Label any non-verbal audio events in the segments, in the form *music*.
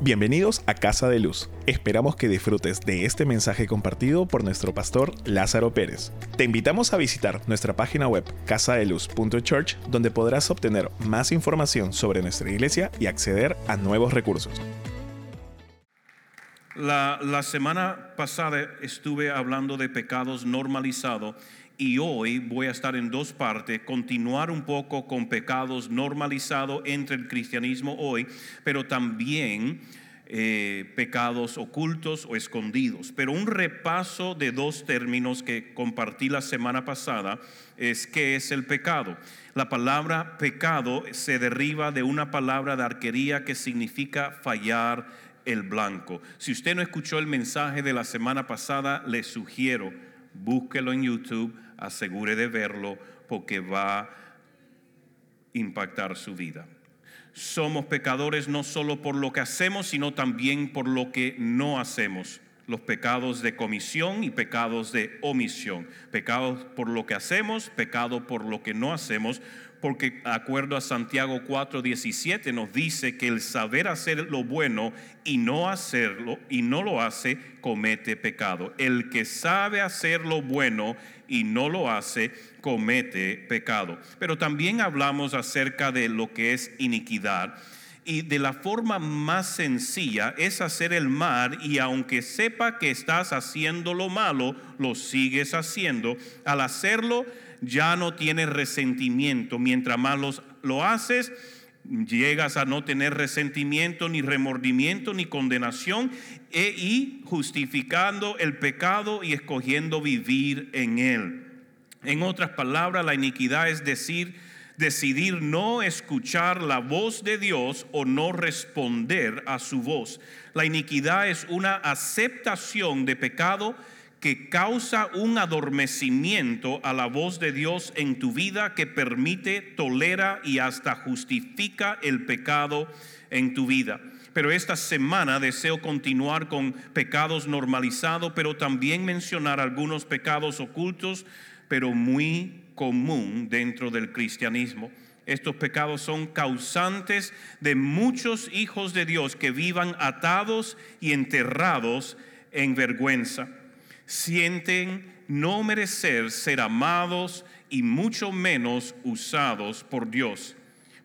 Bienvenidos a Casa de Luz. Esperamos que disfrutes de este mensaje compartido por nuestro pastor Lázaro Pérez. Te invitamos a visitar nuestra página web casadeluz.church donde podrás obtener más información sobre nuestra iglesia y acceder a nuevos recursos. La, la semana pasada estuve hablando de pecados normalizados y hoy voy a estar en dos partes, continuar un poco con pecados normalizados entre el cristianismo hoy, pero también eh, pecados ocultos o escondidos. Pero un repaso de dos términos que compartí la semana pasada es qué es el pecado. La palabra pecado se deriva de una palabra de arquería que significa fallar el blanco. Si usted no escuchó el mensaje de la semana pasada, le sugiero, búsquelo en YouTube asegure de verlo porque va a impactar su vida. Somos pecadores no solo por lo que hacemos, sino también por lo que no hacemos. Los pecados de comisión y pecados de omisión. Pecados por lo que hacemos, pecado por lo que no hacemos, porque acuerdo a Santiago 4:17 nos dice que el saber hacer lo bueno y no hacerlo y no lo hace comete pecado. El que sabe hacer lo bueno y no lo hace comete pecado. Pero también hablamos acerca de lo que es iniquidad. Y de la forma más sencilla es hacer el mal y aunque sepa que estás haciendo lo malo, lo sigues haciendo. Al hacerlo, ya no tienes resentimiento. Mientras más lo haces, llegas a no tener resentimiento, ni remordimiento, ni condenación, e, y justificando el pecado y escogiendo vivir en él. En otras palabras, la iniquidad es decir, decidir no escuchar la voz de Dios o no responder a su voz. La iniquidad es una aceptación de pecado que causa un adormecimiento a la voz de Dios en tu vida que permite, tolera y hasta justifica el pecado en tu vida. Pero esta semana deseo continuar con pecados normalizados, pero también mencionar algunos pecados ocultos, pero muy común dentro del cristianismo. Estos pecados son causantes de muchos hijos de Dios que vivan atados y enterrados en vergüenza sienten no merecer ser amados y mucho menos usados por Dios.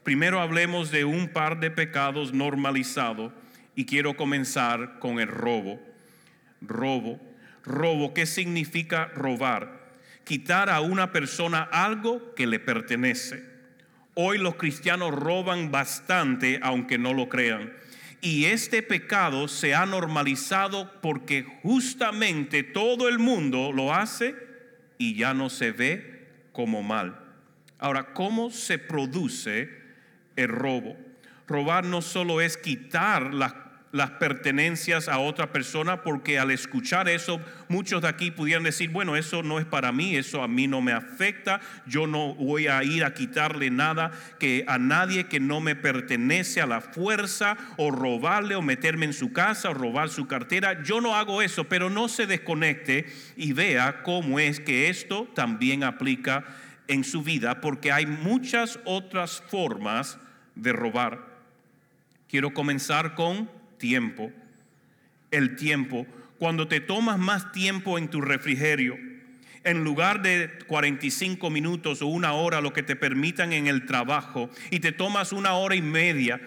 Primero hablemos de un par de pecados normalizados y quiero comenzar con el robo. Robo. Robo, ¿qué significa robar? Quitar a una persona algo que le pertenece. Hoy los cristianos roban bastante aunque no lo crean. Y este pecado se ha normalizado porque justamente todo el mundo lo hace y ya no se ve como mal. Ahora, ¿cómo se produce el robo? Robar no solo es quitar las las pertenencias a otra persona, porque al escuchar eso, muchos de aquí pudieran decir, bueno, eso no es para mí, eso a mí no me afecta, yo no voy a ir a quitarle nada que a nadie que no me pertenece a la fuerza, o robarle, o meterme en su casa, o robar su cartera. Yo no hago eso, pero no se desconecte y vea cómo es que esto también aplica en su vida, porque hay muchas otras formas de robar. Quiero comenzar con tiempo. El tiempo. Cuando te tomas más tiempo en tu refrigerio, en lugar de 45 minutos o una hora, lo que te permitan en el trabajo, y te tomas una hora y media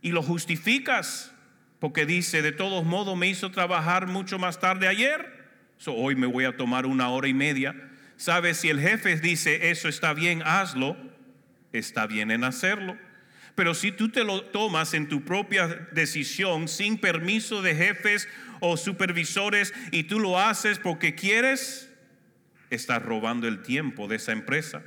y lo justificas, porque dice, de todos modos me hizo trabajar mucho más tarde ayer, hoy me voy a tomar una hora y media. ¿Sabes? Si el jefe dice, eso está bien, hazlo, está bien en hacerlo. Pero si tú te lo tomas en tu propia decisión, sin permiso de jefes o supervisores, y tú lo haces porque quieres, estás robando el tiempo de esa empresa.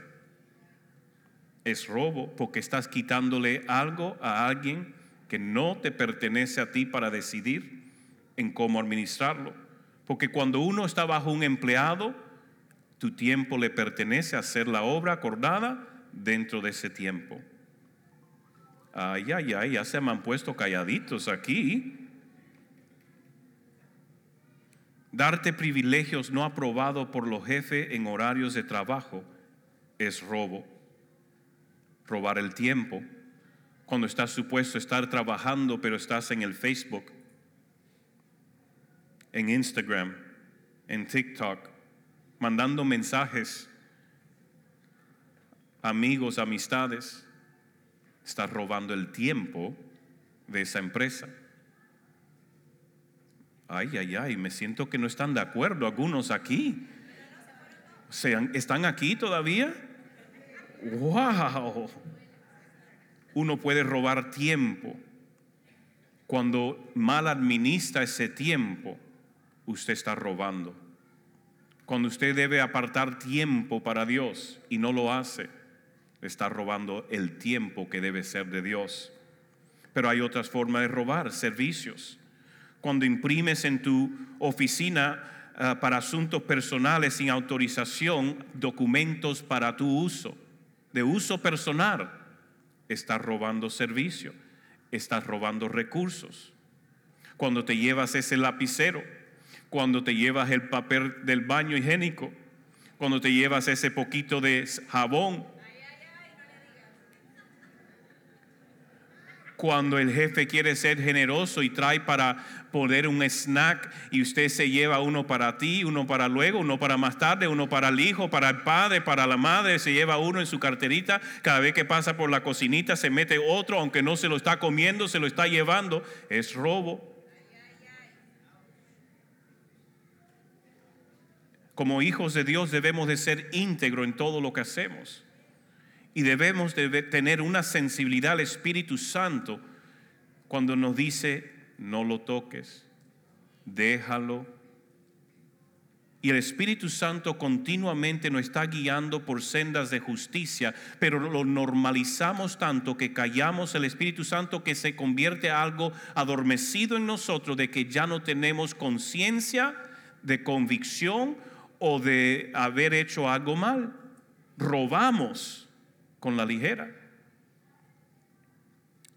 Es robo porque estás quitándole algo a alguien que no te pertenece a ti para decidir en cómo administrarlo. Porque cuando uno está bajo un empleado, tu tiempo le pertenece a hacer la obra acordada dentro de ese tiempo. Ay, ay, ay, ya se me han puesto calladitos aquí. Darte privilegios no aprobados por los jefes en horarios de trabajo es robo. Robar el tiempo. Cuando estás supuesto estar trabajando, pero estás en el Facebook, en Instagram, en TikTok, mandando mensajes, amigos, amistades, estás robando el tiempo de esa empresa. Ay, ay, ay, me siento que no están de acuerdo algunos aquí. ¿Están aquí todavía? ¡Wow! Uno puede robar tiempo. Cuando mal administra ese tiempo, usted está robando. Cuando usted debe apartar tiempo para Dios y no lo hace, está robando el tiempo que debe ser de Dios. Pero hay otras formas de robar, servicios. Cuando imprimes en tu oficina ah, para asuntos personales sin autorización documentos para tu uso, de uso personal, estás robando servicio, estás robando recursos. Cuando te llevas ese lapicero, cuando te llevas el papel del baño higiénico, cuando te llevas ese poquito de jabón, cuando el jefe quiere ser generoso y trae para poner un snack y usted se lleva uno para ti, uno para luego, uno para más tarde, uno para el hijo, para el padre, para la madre, se lleva uno en su carterita, cada vez que pasa por la cocinita se mete otro, aunque no se lo está comiendo, se lo está llevando, es robo. Como hijos de Dios debemos de ser íntegro en todo lo que hacemos. Y debemos de tener una sensibilidad al Espíritu Santo cuando nos dice, no lo toques, déjalo. Y el Espíritu Santo continuamente nos está guiando por sendas de justicia, pero lo normalizamos tanto que callamos el Espíritu Santo que se convierte en algo adormecido en nosotros de que ya no tenemos conciencia de convicción o de haber hecho algo mal. Robamos con la ligera.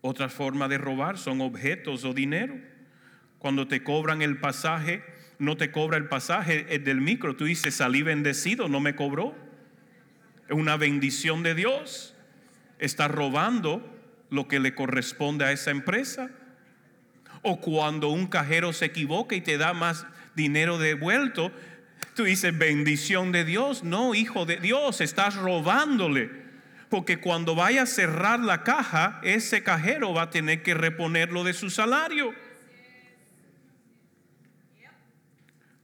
Otra forma de robar son objetos o dinero. Cuando te cobran el pasaje, no te cobra el pasaje del micro. Tú dices, salí bendecido, no me cobró. Es una bendición de Dios. Está robando lo que le corresponde a esa empresa. O cuando un cajero se equivoca y te da más dinero devuelto, tú dices, bendición de Dios. No, hijo de Dios, estás robándole porque cuando vaya a cerrar la caja, ese cajero va a tener que reponerlo de su salario.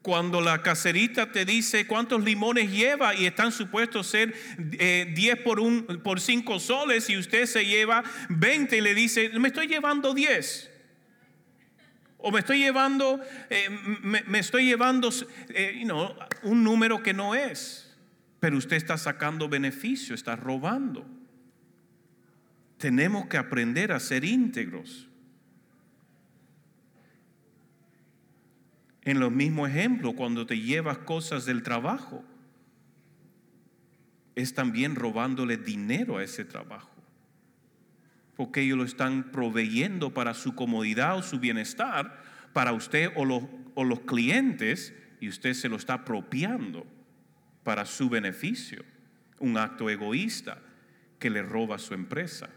Cuando la caserita te dice cuántos limones lleva y están supuestos ser 10 eh, por, un, por 5 soles y usted se lleva 20 y le dice, me estoy llevando 10. O me estoy llevando, eh, me, estoy llevando eh, un número que no es. Pero usted está sacando beneficio, está robando. Tenemos que aprender a ser íntegros. En los mismos ejemplos, cuando te llevas cosas del trabajo, es también robándole dinero a ese trabajo. Porque ellos lo están proveyendo para su comodidad o su bienestar, para usted o los, o los clientes, y usted se lo está apropiando para su beneficio, un acto egoísta que le roba su empresa.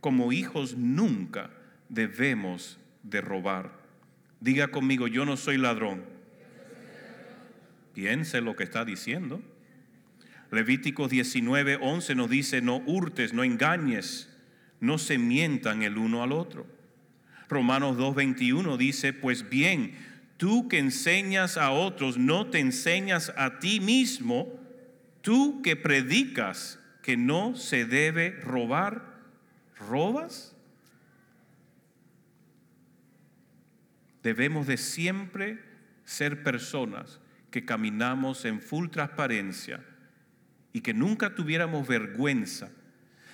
Como hijos nunca debemos de robar. Diga conmigo, yo no soy ladrón. Piense lo que está diciendo. Levítico 19, 11 nos dice, no hurtes, no engañes, no se mientan el uno al otro. Romanos 2, 21 dice, pues bien, Tú que enseñas a otros, no te enseñas a ti mismo. Tú que predicas que no se debe robar, ¿robas? Debemos de siempre ser personas que caminamos en full transparencia y que nunca tuviéramos vergüenza,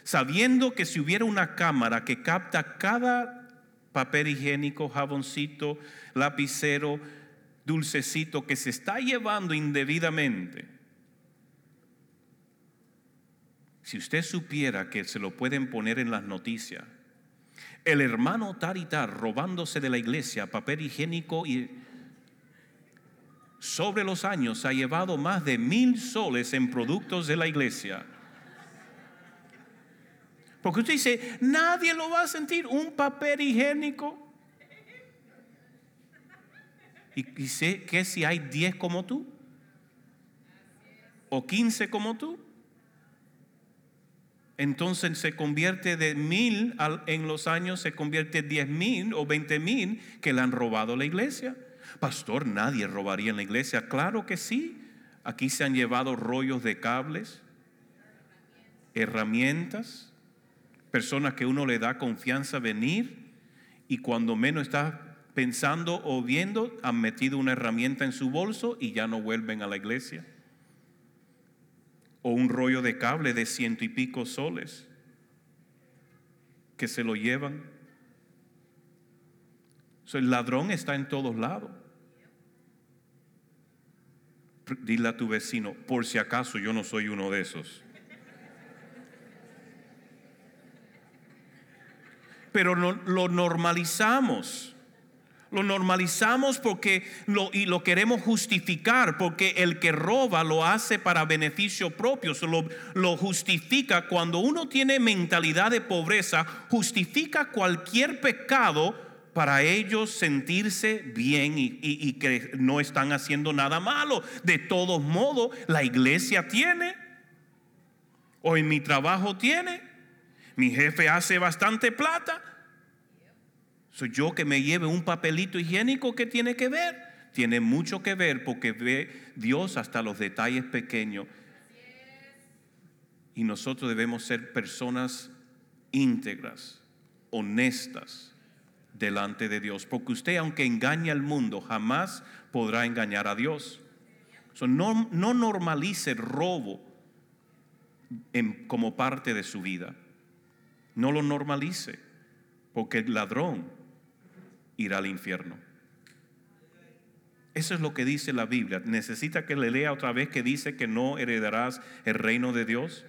sabiendo que si hubiera una cámara que capta cada papel higiénico, jaboncito, lapicero, dulcecito que se está llevando indebidamente. Si usted supiera que se lo pueden poner en las noticias, el hermano Taritar robándose de la iglesia papel higiénico y sobre los años ha llevado más de mil soles en productos de la iglesia. Porque usted dice, nadie lo va a sentir, un papel higiénico. ¿Y, y sé que si hay 10 como tú? ¿O 15 como tú? Entonces se convierte de mil en los años, se convierte diez mil o veinte mil que le han robado la iglesia. Pastor, nadie robaría en la iglesia. Claro que sí. Aquí se han llevado rollos de cables, herramientas, personas que uno le da confianza venir y cuando menos está pensando o viendo, han metido una herramienta en su bolso y ya no vuelven a la iglesia. O un rollo de cable de ciento y pico soles que se lo llevan. el ladrón está en todos lados. Dile a tu vecino, por si acaso yo no soy uno de esos. Pero lo normalizamos. Lo normalizamos porque y lo queremos justificar, porque el que roba lo hace para beneficio propio, lo, lo justifica. Cuando uno tiene mentalidad de pobreza, justifica cualquier pecado para ellos sentirse bien y, que no están haciendo nada malo. De todos modos, la iglesia tiene, o en mi trabajo tiene, mi jefe hace bastante plata. Soy yo que me lleve un papelito higiénico que tiene que ver. Tiene mucho que ver porque ve Dios hasta los detalles pequeños. Y nosotros debemos ser personas íntegras, honestas delante de Dios. Porque usted, aunque engañe al mundo, jamás podrá engañar a Dios. no, no, normalice el robo como parte de su vida. No lo normalice, porque el ladrón irá al infierno. Eso es lo que dice la Biblia. ¿Necesita que le lea otra vez que dice que no heredarás el reino de Dios?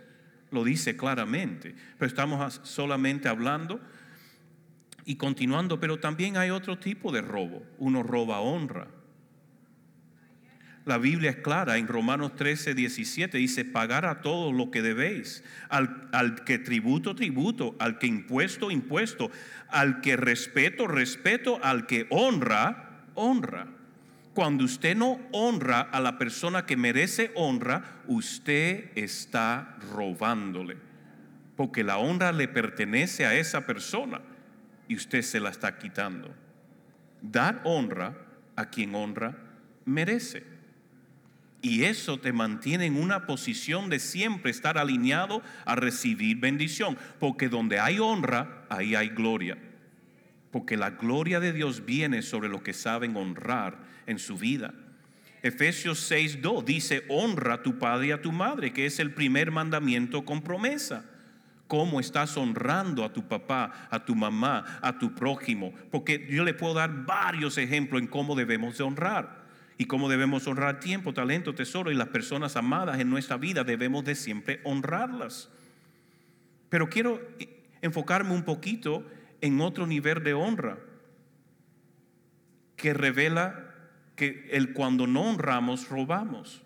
Lo dice claramente. Pero estamos solamente hablando y continuando, pero también hay otro tipo de robo. Uno roba honra. La Biblia es clara en Romanos 13, 17, dice, pagar a todos lo que debéis, al, al, que tributo, tributo, al que impuesto, impuesto, al que respeto, respeto, al que honra, honra. Cuando usted no honra a la persona que merece honra, usted está robándole, porque la honra le pertenece a esa persona y usted se la está quitando. Dar honra a quien honra merece. Y eso te mantiene en una posición de siempre estar alineado a recibir bendición. Porque donde hay honra, ahí hay gloria. Porque la gloria de Dios viene sobre lo que saben honrar en su vida. Efesios 6.2 dice, honra a tu padre y a tu madre, que es el primer mandamiento con promesa cómo estás honrando a tu papá, a tu mamá, a tu prójimo. Porque yo le puedo dar varios ejemplos en cómo debemos de honrar y cómo debemos honrar tiempo, talento, tesoro y las personas amadas en nuestra vida debemos de siempre honrarlas. Pero quiero enfocarme un poquito en otro nivel de honra que revela que el cuando no honramos robamos.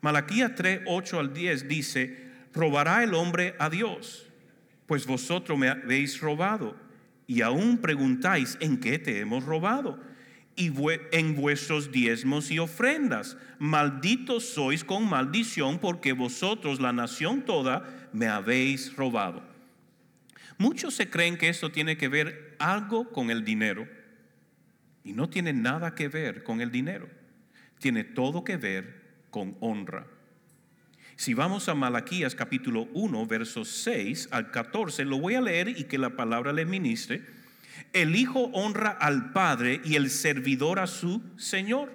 Malaquías 3, 8 al 10 dice, robará el hombre a Dios pues vosotros me habéis robado y aún preguntáis en qué te hemos robado y en vuestros diezmos y ofrendas. Malditos sois con maldición porque vosotros, la nación toda, me habéis robado. Muchos se creen que esto tiene que ver algo con el dinero y no tiene nada que ver con el dinero. Tiene todo que ver con honra. Si vamos a Malaquías capítulo 1, versos 6 al 14, lo voy a leer y que la palabra le ministre. El Hijo honra al Padre y el servidor a su Señor.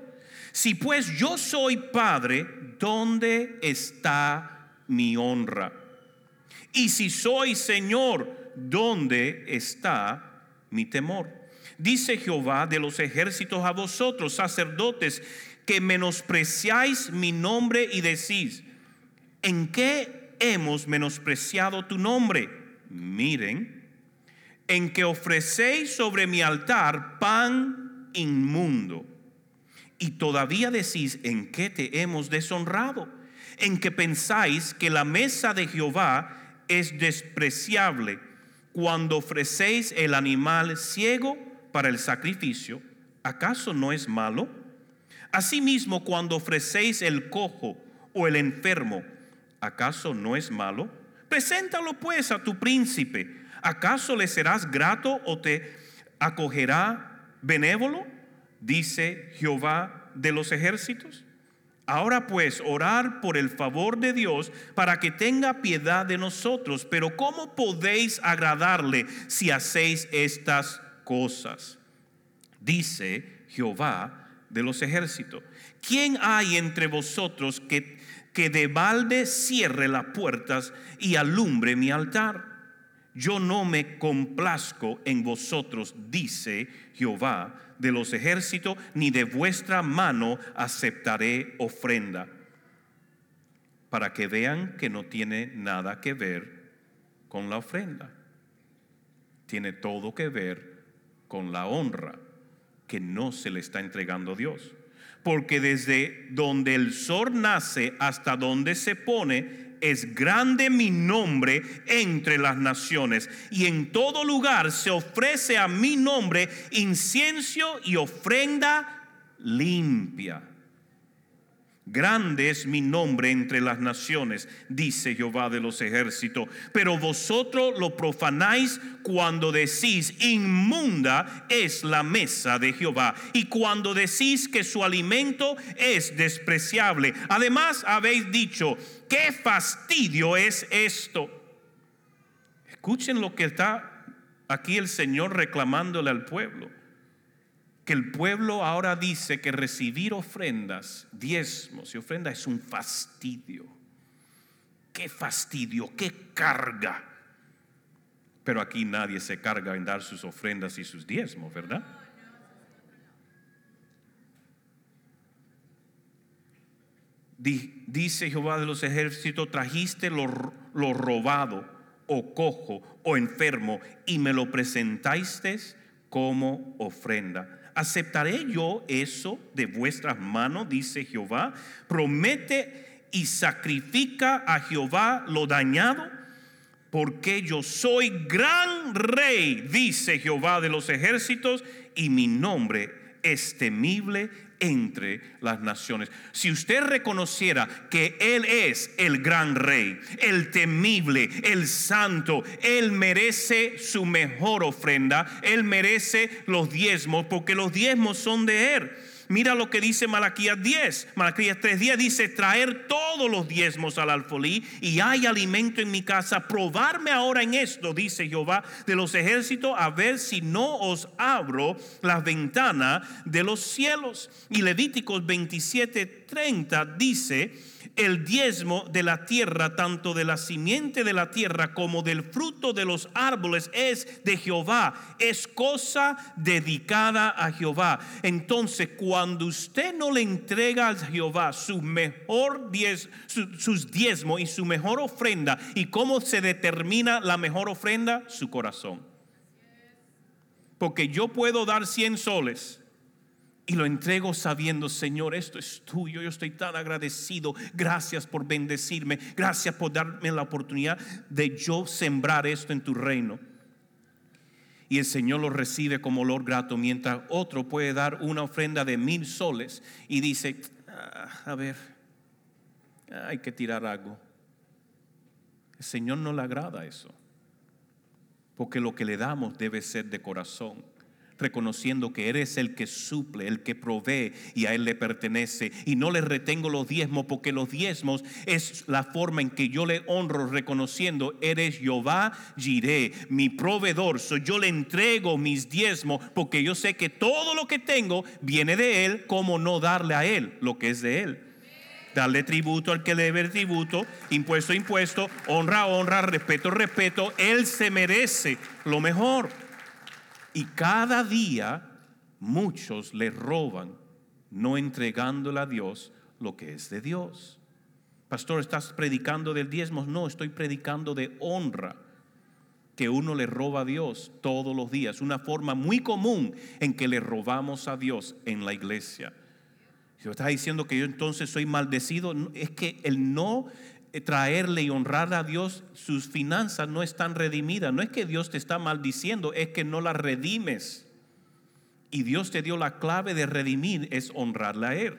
Si pues yo soy Padre, ¿dónde está mi honra? Y si soy Señor, ¿dónde está mi temor? Dice Jehová de los ejércitos a vosotros, sacerdotes, que menospreciáis mi nombre y decís, ¿en qué hemos menospreciado tu nombre? Miren, en que ofrecéis sobre mi altar pan inmundo. Y todavía decís, ¿en qué te hemos deshonrado? En que pensáis que la mesa de Jehová es despreciable cuando ofrecéis el animal ciego para el sacrificio, ¿acaso no es malo? Asimismo, cuando ofrecéis el cojo o el enfermo, ¿acaso no es malo? Preséntalo pues a tu príncipe. ¿Acaso le serás grato o te acogerá benévolo? Dice Jehová de los ejércitos. Ahora pues, orar por el favor de Dios para que tenga piedad de nosotros. Pero ¿cómo podéis agradarle si hacéis estas cosas? Dice Jehová de los ejércitos. ¿Quién hay entre vosotros que, que de balde cierre las puertas y alumbre mi altar? Yo no me complazco en vosotros, dice Jehová de los ejércitos, ni de vuestra mano aceptaré ofrenda, para que vean que no tiene nada que ver con la ofrenda. Tiene todo que ver con la honra que no se le está entregando a Dios. Porque desde donde el sol nace hasta donde se pone, es grande mi nombre entre las naciones, y en todo lugar se ofrece a mi nombre incienso y ofrenda limpia. Grande es mi nombre entre las naciones, dice Jehová de los ejércitos. Pero vosotros lo profanáis cuando decís, inmunda es la mesa de Jehová. Y cuando decís que su alimento es despreciable. Además habéis dicho, qué fastidio es esto. Escuchen lo que está aquí el Señor reclamándole al pueblo que el pueblo ahora dice que recibir ofrendas, diezmos y ofrendas es un fastidio. Qué fastidio, qué carga. Pero aquí nadie se carga en dar sus ofrendas y sus diezmos, ¿verdad? Dice Jehová de los ejércitos, trajiste lo, lo robado o cojo o enfermo y me lo presentasteis como ofrenda. ¿Aceptaré yo eso de vuestras manos? Dice Jehová. Promete y sacrifica a Jehová lo dañado, porque yo soy gran rey, dice Jehová de los ejércitos, y mi nombre es temible entre las naciones. Si usted reconociera que Él es el gran rey, el temible, el santo, Él merece su mejor ofrenda, Él merece los diezmos, porque los diezmos son de Él. Mira lo que dice Malaquías 10. Malaquías 3:10 dice, traer todos los diezmos al alfolí y hay alimento en mi casa. Probarme ahora en esto, dice Jehová de los ejércitos, a ver si no os abro las ventanas de los cielos. Y Levíticos 27:30 dice, el diezmo de la tierra, tanto de la simiente de la tierra como del fruto de los árboles, es de Jehová, es cosa dedicada a Jehová. Entonces, cuando usted no le entrega a Jehová su mejor diez, sus diezmos y su mejor ofrenda, ¿y cómo se determina la mejor ofrenda? Su corazón. Porque yo puedo dar 100 soles y lo entrego sabiendo, Señor, esto es tuyo, yo estoy tan agradecido, gracias por bendecirme, gracias por darme la oportunidad de yo sembrar esto en tu reino. Y el Señor lo recibe como olor grato, mientras otro puede dar una ofrenda de mil soles y dice, ah, a ver, hay que tirar algo. El Señor no le agrada eso, porque lo que le damos debe ser de corazón reconociendo que eres el que suple, el que provee y a Él le pertenece. Y no le retengo los diezmos porque los diezmos es la forma en que yo le honro reconociendo, eres Jehová Jiré, mi proveedor. So, yo le entrego mis diezmos porque yo sé que todo lo que tengo viene de Él, como no darle a Él lo que es de Él. Darle tributo al que debe tributo, impuesto impuesto, honra honra, respeto respeto. Él se merece lo mejor. Y cada día muchos le roban, no entregándole a Dios lo que es de Dios. Pastor, ¿estás predicando del diezmo? No, estoy predicando de honra que uno le roba a Dios todos los días. Una forma muy común en que le robamos a Dios en la iglesia. Si estás diciendo que yo entonces soy maldecido, es que el no traerle y honrar a Dios, sus finanzas no están redimidas. No es que Dios te está maldiciendo, es que no las redimes. Y Dios te dio la clave de redimir, es honrarle a Él.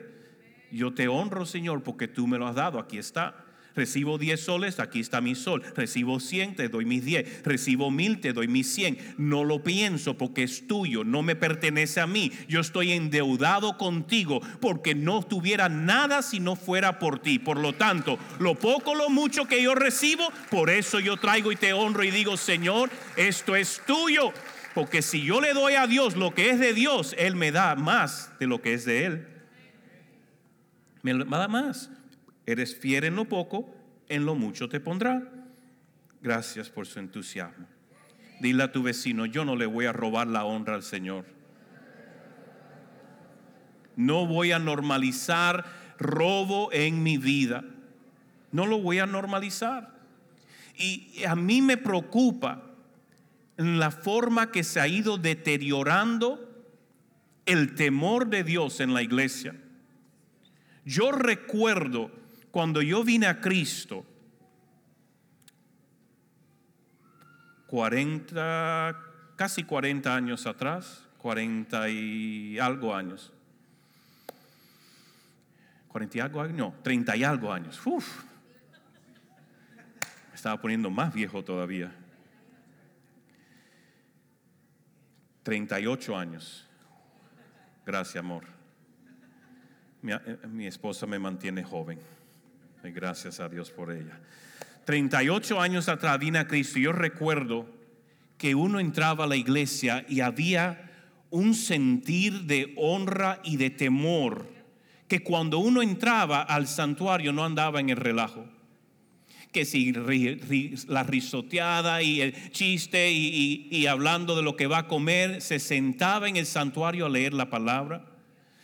Yo te honro, Señor, porque tú me lo has dado. Aquí está. Recibo 10 soles, aquí está mi sol. Recibo 100, te doy mis 10. Recibo 1000, te doy mis 100. No lo pienso porque es tuyo, no me pertenece a mí. Yo estoy endeudado contigo porque no tuviera nada si no fuera por ti. Por lo tanto, lo poco, lo mucho que yo recibo, por eso yo traigo y te honro y digo, Señor, esto es tuyo. Porque si yo le doy a Dios lo que es de Dios, Él me da más de lo que es de Él. Me da más. Eres fiel en lo poco, en lo mucho te pondrá. Gracias por su entusiasmo. Dile a tu vecino, yo no le voy a robar la honra al Señor. No voy a normalizar robo en mi vida. No lo voy a normalizar. Y a mí me preocupa la forma que se ha ido deteriorando el temor de Dios en la iglesia. Yo recuerdo cuando yo vine a Cristo, 40, casi 40 años atrás, 40 y algo años. 40 y algo años, no, 30 y algo años. Me estaba poniendo más viejo todavía. 38 años. Gracias, amor. Mi, eh, mi esposa me mantiene joven. Y gracias a Dios por ella. 38 años atrás vine a Cristo. Yo recuerdo que uno entraba a la iglesia y había un sentir de honra y de temor que cuando uno entraba al santuario no andaba en el relajo. Que si la risoteada y el chiste y, y hablando de lo que va a comer, se sentaba en el santuario a leer la palabra,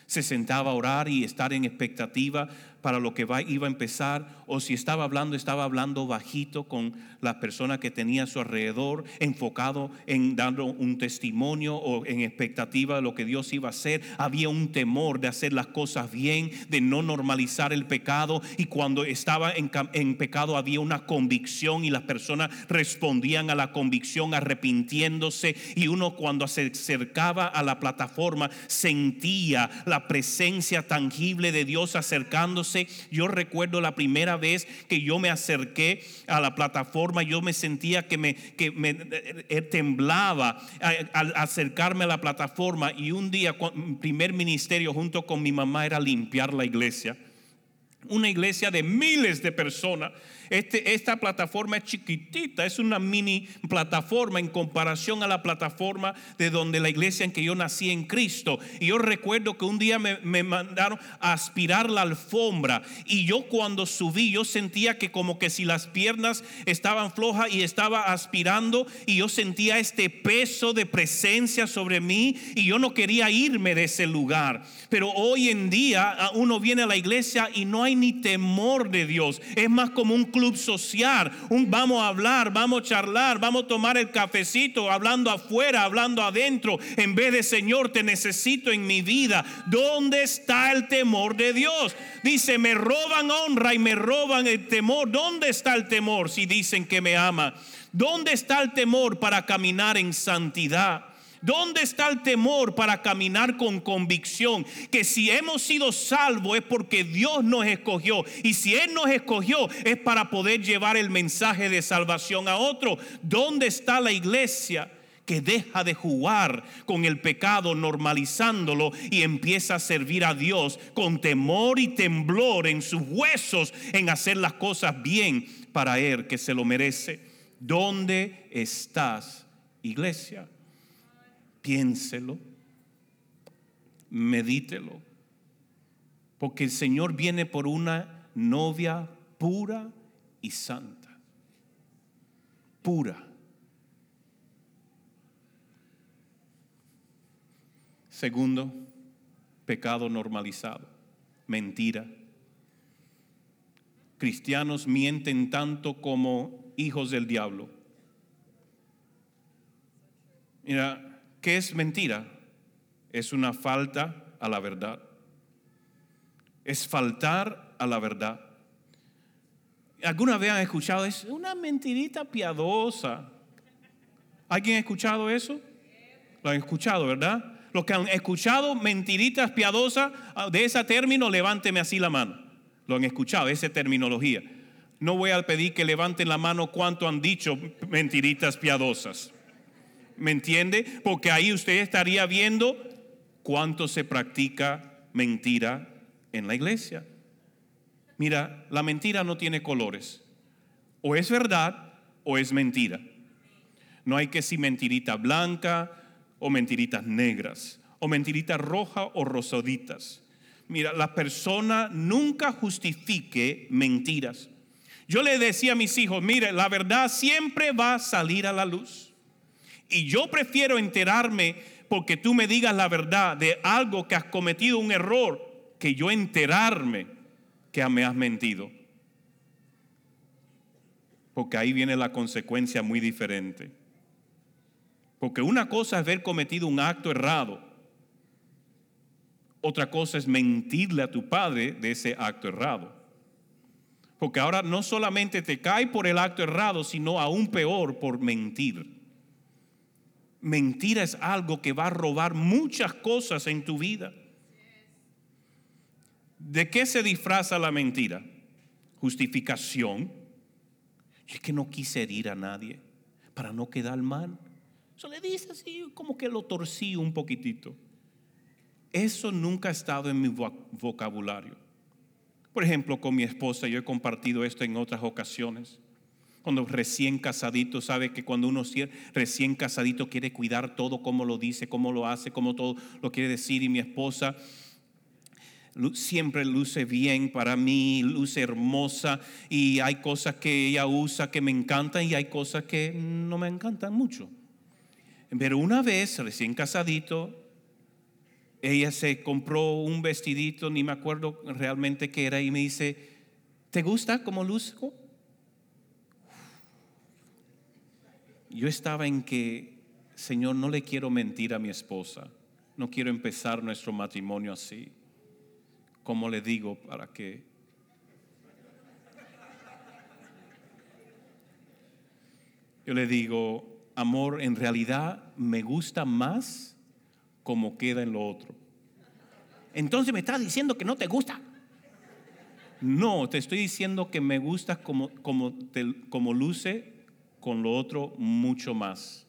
se sentaba a orar y estar en expectativa para lo que iba a empezar, o si estaba hablando, estaba hablando bajito con la persona que tenía a su alrededor, enfocado en dando un testimonio o en expectativa de lo que Dios iba a hacer. Había un temor de hacer las cosas bien, de no normalizar el pecado, y cuando estaba en, en pecado había una convicción y las personas respondían a la convicción arrepintiéndose, y uno cuando se acercaba a la plataforma sentía la presencia tangible de Dios acercándose yo recuerdo la primera vez que yo me acerqué a la plataforma, yo me sentía que me, que me eh, eh, temblaba al acercarme a la plataforma y un día, mi primer ministerio junto con mi mamá era limpiar la iglesia. Una iglesia de miles de personas este, esta plataforma es chiquitita, es una mini plataforma en comparación a la plataforma de donde la iglesia en que yo nací en Cristo. Y yo recuerdo que un día me, me mandaron a aspirar la alfombra y yo cuando subí yo sentía que como que si las piernas estaban flojas y estaba aspirando y yo sentía este peso de presencia sobre mí y yo no quería irme de ese lugar. Pero hoy en día uno viene a la iglesia y no hay ni temor de Dios. Es más como un club social, un vamos a hablar, vamos a charlar, vamos a tomar el cafecito, hablando afuera, hablando adentro, en vez de Señor, te necesito en mi vida. ¿Dónde está el temor de Dios? Dice, me roban honra y me roban el temor. ¿Dónde está el temor si dicen que me ama? ¿Dónde está el temor para caminar en santidad? ¿Dónde está el temor para caminar con convicción? Que si hemos sido salvos es porque Dios nos escogió. Y si Él nos escogió es para poder llevar el mensaje de salvación a otro. ¿Dónde está la iglesia? que deja de jugar con el pecado, normalizándolo y empieza a servir a Dios con temor y temblor en sus huesos en hacer las cosas bien para Él que se lo merece. ¿Dónde estás, iglesia? Piénselo, medítelo, porque el Señor viene por una novia pura y santa, pura. Segundo, pecado normalizado, mentira. Cristianos mienten tanto como hijos del diablo. Mira, ¿Qué es mentira? Es una falta a la verdad. Es faltar a la verdad. ¿Alguna vez han escuchado? Es una mentirita piadosa. ¿Alguien ha escuchado eso? Lo han escuchado, ¿verdad? Los que han escuchado mentiritas piadosas ah, de ese término, levánteme así la mano. Lo han escuchado, esa terminología. No voy a pedir que levanten la mano cuánto han dicho mentiritas piadosas. ¿Me entiende? Porque ahí usted estaría viendo cuánto se practica mentira en la iglesia. Mira, la mentira no tiene colores. O es verdad o es mentira. No hay que si mentirita blanca o mentiritas negras o mentiritas rojas o rosaditas. Mira, la persona nunca justifique mentiras. Yo le decía a mis hijos, mire, la verdad siempre va a salir a la luz. Y yo prefiero enterarme porque tú me digas la verdad de algo que has cometido un error, que yo enterarme que me has mentido. Porque ahí viene la consecuencia muy diferente. Porque una cosa es haber cometido un acto errado. Otra cosa es mentirle a tu padre de ese acto errado. Porque ahora no solamente te cae por el acto errado, sino aún peor por mentir. Mentira es algo que va a robar muchas cosas en tu vida. ¿De qué se disfraza la mentira? Justificación. Es que no quise herir a nadie para no quedar mal. Eso le dice así, como que lo torcí un poquitito. Eso nunca ha estado en mi vocabulario. Por ejemplo, con mi esposa, yo he compartido esto en otras ocasiones. Cuando recién casadito, sabe que cuando uno recién casadito quiere cuidar todo, como lo dice, cómo lo hace, cómo todo lo quiere decir. Y mi esposa siempre luce bien para mí, luce hermosa. Y hay cosas que ella usa que me encantan y hay cosas que no me encantan mucho. Pero una vez, recién casadito, ella se compró un vestidito, ni me acuerdo realmente qué era, y me dice, ¿te gusta como luzco? Yo estaba en que, Señor, no le quiero mentir a mi esposa, no quiero empezar nuestro matrimonio así. como le digo para que... Yo le digo, amor, en realidad me gusta más como queda en lo otro. Entonces me estás diciendo que no te gusta. No, te estoy diciendo que me gusta como, como, como luce con lo otro mucho más.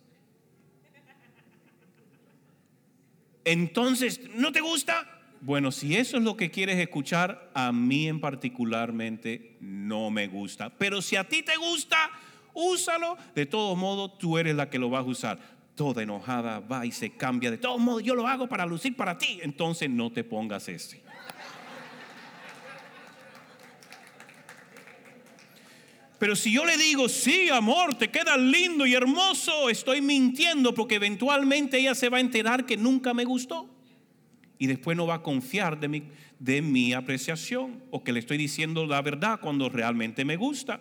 Entonces, ¿no te gusta? Bueno, si eso es lo que quieres escuchar, a mí en particularmente no me gusta. Pero si a ti te gusta, úsalo. De todo modo, tú eres la que lo vas a usar toda enojada va y se cambia. De todos modos, yo lo hago para lucir para ti. Entonces no te pongas ese. Pero si yo le digo, sí, amor, te queda lindo y hermoso, estoy mintiendo porque eventualmente ella se va a enterar que nunca me gustó. Y después no va a confiar de mi, de mi apreciación o que le estoy diciendo la verdad cuando realmente me gusta.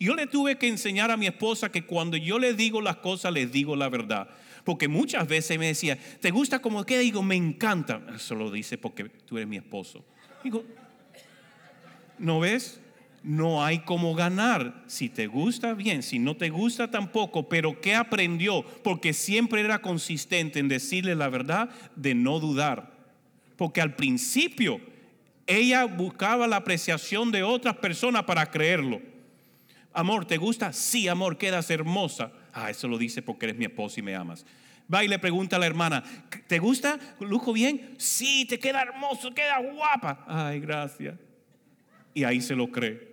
Yo le tuve que enseñar a mi esposa que cuando yo le digo las cosas, les digo la verdad. Porque muchas veces me decía, ¿te gusta como queda? Digo, me encanta. Eso lo dice porque tú eres mi esposo. Digo, ¿no ves? No hay como ganar. Si te gusta, bien. Si no te gusta, tampoco. Pero ¿qué aprendió? Porque siempre era consistente en decirle la verdad de no dudar. Porque al principio ella buscaba la apreciación de otras personas para creerlo. Amor, ¿te gusta? Sí, amor, quedas hermosa. Ah, eso lo dice porque eres mi esposo y me amas. Va y le pregunta a la hermana, ¿te gusta? ¿Lujo bien? Sí, te queda hermoso, queda guapa. Ay, gracias. Y ahí se lo cree.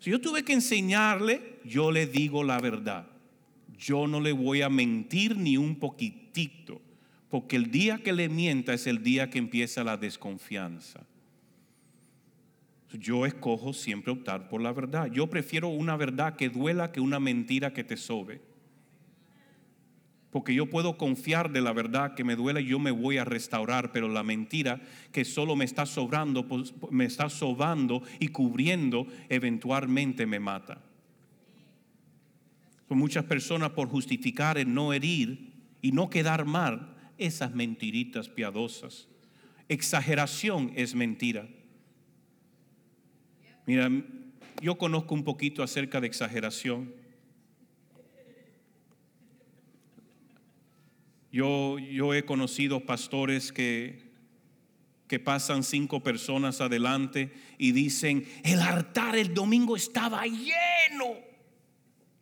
Si yo tuve que enseñarle, yo le digo la verdad. Yo no le voy a mentir ni un poquitito, porque el día que le mienta es el día que empieza la desconfianza. Yo escojo siempre optar por la verdad. Yo prefiero una verdad que duela que una mentira que te sobe. Porque yo puedo confiar de la verdad que me duele y yo me voy a restaurar, pero la mentira que solo me está sobrando, pues, me está sobando y cubriendo, eventualmente me mata. Son muchas personas por justificar el no herir y no quedar mal, esas mentiritas piadosas. Exageración es mentira. Mira, yo conozco un poquito acerca de exageración. Yo, yo he conocido pastores que, que pasan cinco personas adelante y dicen, el altar el domingo estaba lleno.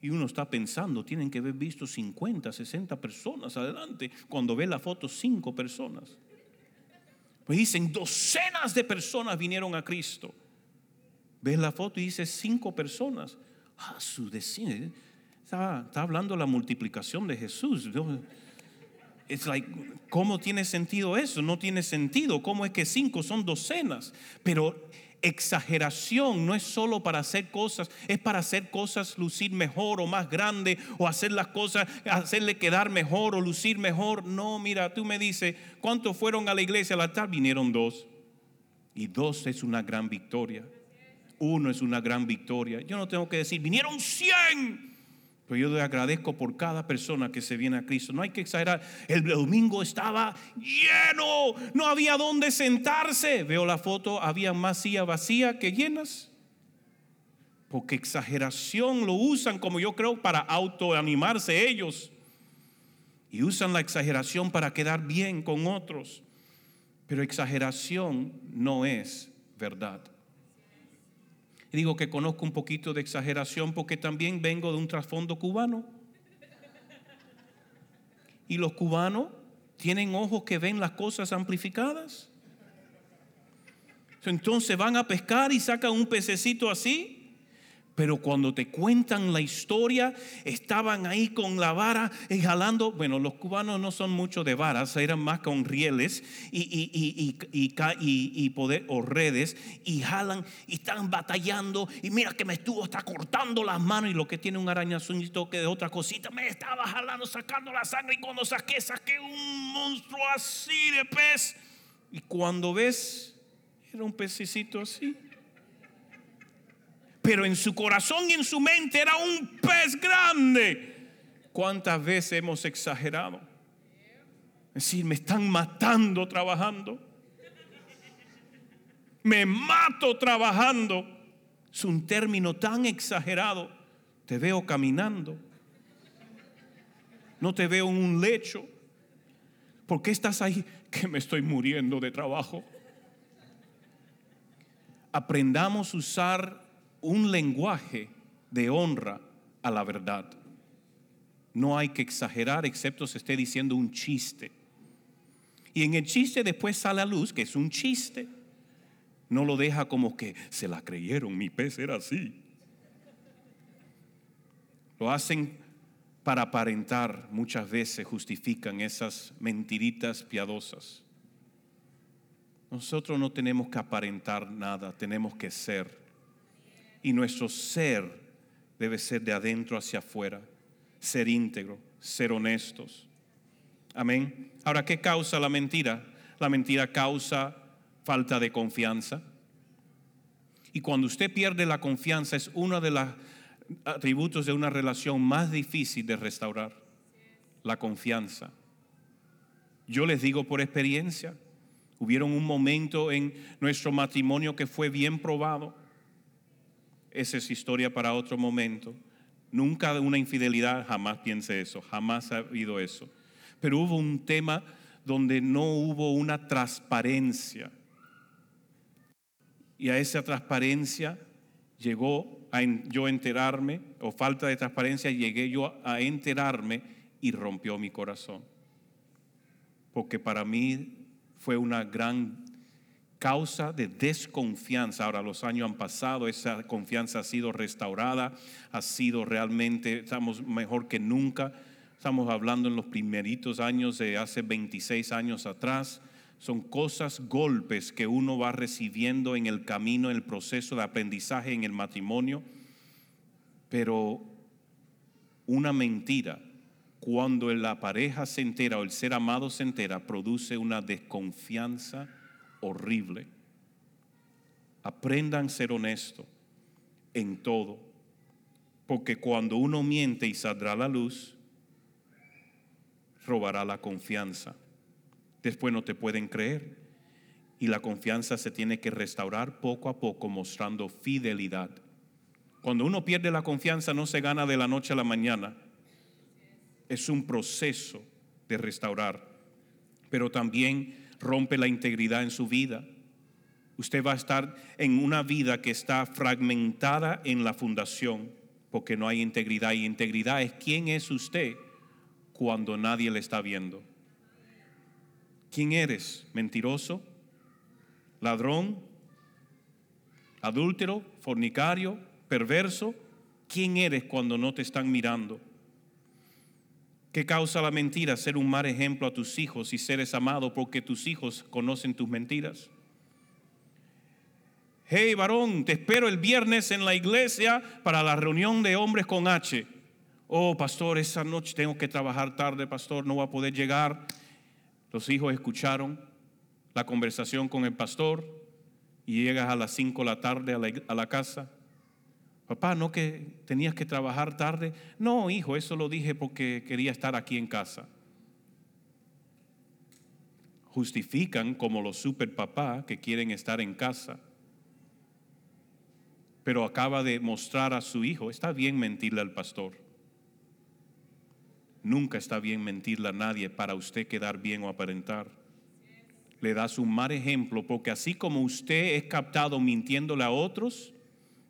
Y uno está pensando, tienen que haber visto 50, 60 personas adelante. Cuando ve la foto, cinco personas. Pues dicen, docenas de personas vinieron a Cristo. Ves la foto y dice cinco personas. Ah, su decine. Está, está hablando la multiplicación de Jesús. Es like, ¿cómo tiene sentido eso? No tiene sentido. ¿Cómo es que cinco son docenas? Pero exageración no es solo para hacer cosas, es para hacer cosas lucir mejor o más grande o hacer las cosas, hacerle quedar mejor o lucir mejor. No, mira, tú me dices, ¿cuántos fueron a la iglesia al altar? Vinieron dos. Y dos es una gran victoria. Uno es una gran victoria. Yo no tengo que decir, vinieron cien. Pero yo le agradezco por cada persona que se viene a Cristo. No hay que exagerar. El domingo estaba lleno. No había dónde sentarse. Veo la foto, había más sillas vacías que llenas. Porque exageración lo usan como yo creo para autoanimarse ellos. Y usan la exageración para quedar bien con otros. Pero exageración no es verdad. Digo que conozco un poquito de exageración porque también vengo de un trasfondo cubano. Y los cubanos tienen ojos que ven las cosas amplificadas. Entonces van a pescar y sacan un pececito así pero cuando te cuentan la historia, estaban ahí con la vara y jalando. Bueno, los cubanos no son mucho de varas, eran más con rieles y, y, y, poder, o redes, y jalan y están batallando. Y mira que me estuvo hasta cortando las manos. Y lo que tiene un arañazunito que de otra cosita, me estaba jalando, sacando la sangre. Y cuando saqué, saqué un monstruo así de pez. Y cuando ves, era un pececito así pero en su corazón y en su mente era un pez grande. ¿Cuántas veces hemos exagerado? Es decir, me están matando trabajando. Me mato trabajando. Es un término tan exagerado. Te veo caminando. No te veo en un lecho. ¿Por qué estás ahí? Que me estoy muriendo de trabajo. Aprendamos a usar un lenguaje de honra a la verdad. No hay que exagerar excepto se esté diciendo un chiste. Y en el chiste después sale a luz que es un chiste. No lo deja como que se la creyeron, mi pez era así. Lo hacen para aparentar, muchas veces justifican esas mentiritas piadosas. Nosotros no tenemos que aparentar nada, tenemos que ser y nuestro ser debe ser de adentro hacia afuera, ser íntegro, ser honestos. Amén. Ahora, ¿qué causa la mentira? La mentira causa falta de confianza. Y cuando usted pierde la confianza es uno de los atributos de una relación más difícil de restaurar, la confianza. Yo les digo por experiencia, hubieron un momento en nuestro matrimonio que fue bien probado esa es historia para otro momento. Nunca una infidelidad, jamás piense eso, jamás ha habido eso. Pero hubo un tema donde no hubo una transparencia. Y a esa transparencia llegó a yo enterarme, o falta de transparencia, llegué yo a enterarme y rompió mi corazón. Porque para mí fue una gran causa de desconfianza. Ahora los años han pasado, esa confianza ha sido restaurada, ha sido realmente, estamos mejor que nunca. Estamos hablando en los primeritos años de hace 26 años atrás. Son cosas, golpes que uno va recibiendo en el camino, en el proceso de aprendizaje en el matrimonio. Pero una mentira, cuando la pareja se entera o el ser amado se entera, produce una desconfianza horrible. Aprendan a ser honesto en todo, porque cuando uno miente y saldrá la luz, robará la confianza. Después no te pueden creer y la confianza se tiene que restaurar poco a poco mostrando fidelidad. Cuando uno pierde la confianza no se gana de la noche a la mañana. Es un proceso de restaurar. Pero también rompe la integridad en su vida. Usted va a estar en una vida que está fragmentada en la fundación porque no hay integridad. Y integridad es quién es usted cuando nadie le está viendo. ¿Quién eres? ¿Mentiroso? ¿Ladrón? ¿Adúltero? ¿Fornicario? ¿Perverso? ¿Quién eres cuando no te están mirando? ¿Qué causa la mentira? Ser un mal ejemplo a tus hijos y seres amados porque tus hijos conocen tus mentiras. Hey varón, te espero el viernes en la iglesia para la reunión de hombres con H. Oh, pastor, esa noche tengo que trabajar tarde, pastor, no va a poder llegar. Los hijos escucharon la conversación con el pastor y llegas a las 5 de la tarde a la casa. Papá, ¿no que tenías que trabajar tarde? No, hijo, eso lo dije porque quería estar aquí en casa. Justifican como los super papá que quieren estar en casa. Pero acaba de mostrar a su hijo, está bien mentirle al pastor. Nunca está bien mentirle a nadie para usted quedar bien o aparentar. Le das un mal ejemplo porque así como usted es captado mintiéndole a otros,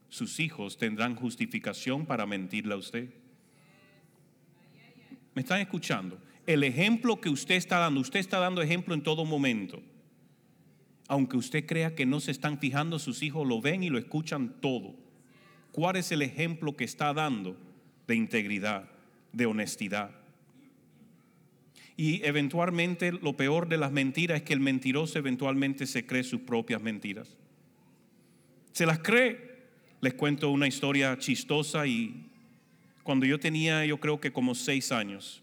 sus hijos tendrán justificación para mentirle a usted. ¿Me están escuchando? El ejemplo que usted está dando, usted está dando ejemplo en todo momento. Aunque usted crea que no se están fijando, sus hijos lo ven y lo escuchan todo. ¿Cuál es el ejemplo que está dando de integridad, de honestidad? Y eventualmente lo peor de las mentiras es que el mentiroso eventualmente se cree sus propias mentiras. Se las cree les cuento una historia chistosa y cuando yo tenía yo creo que como seis años,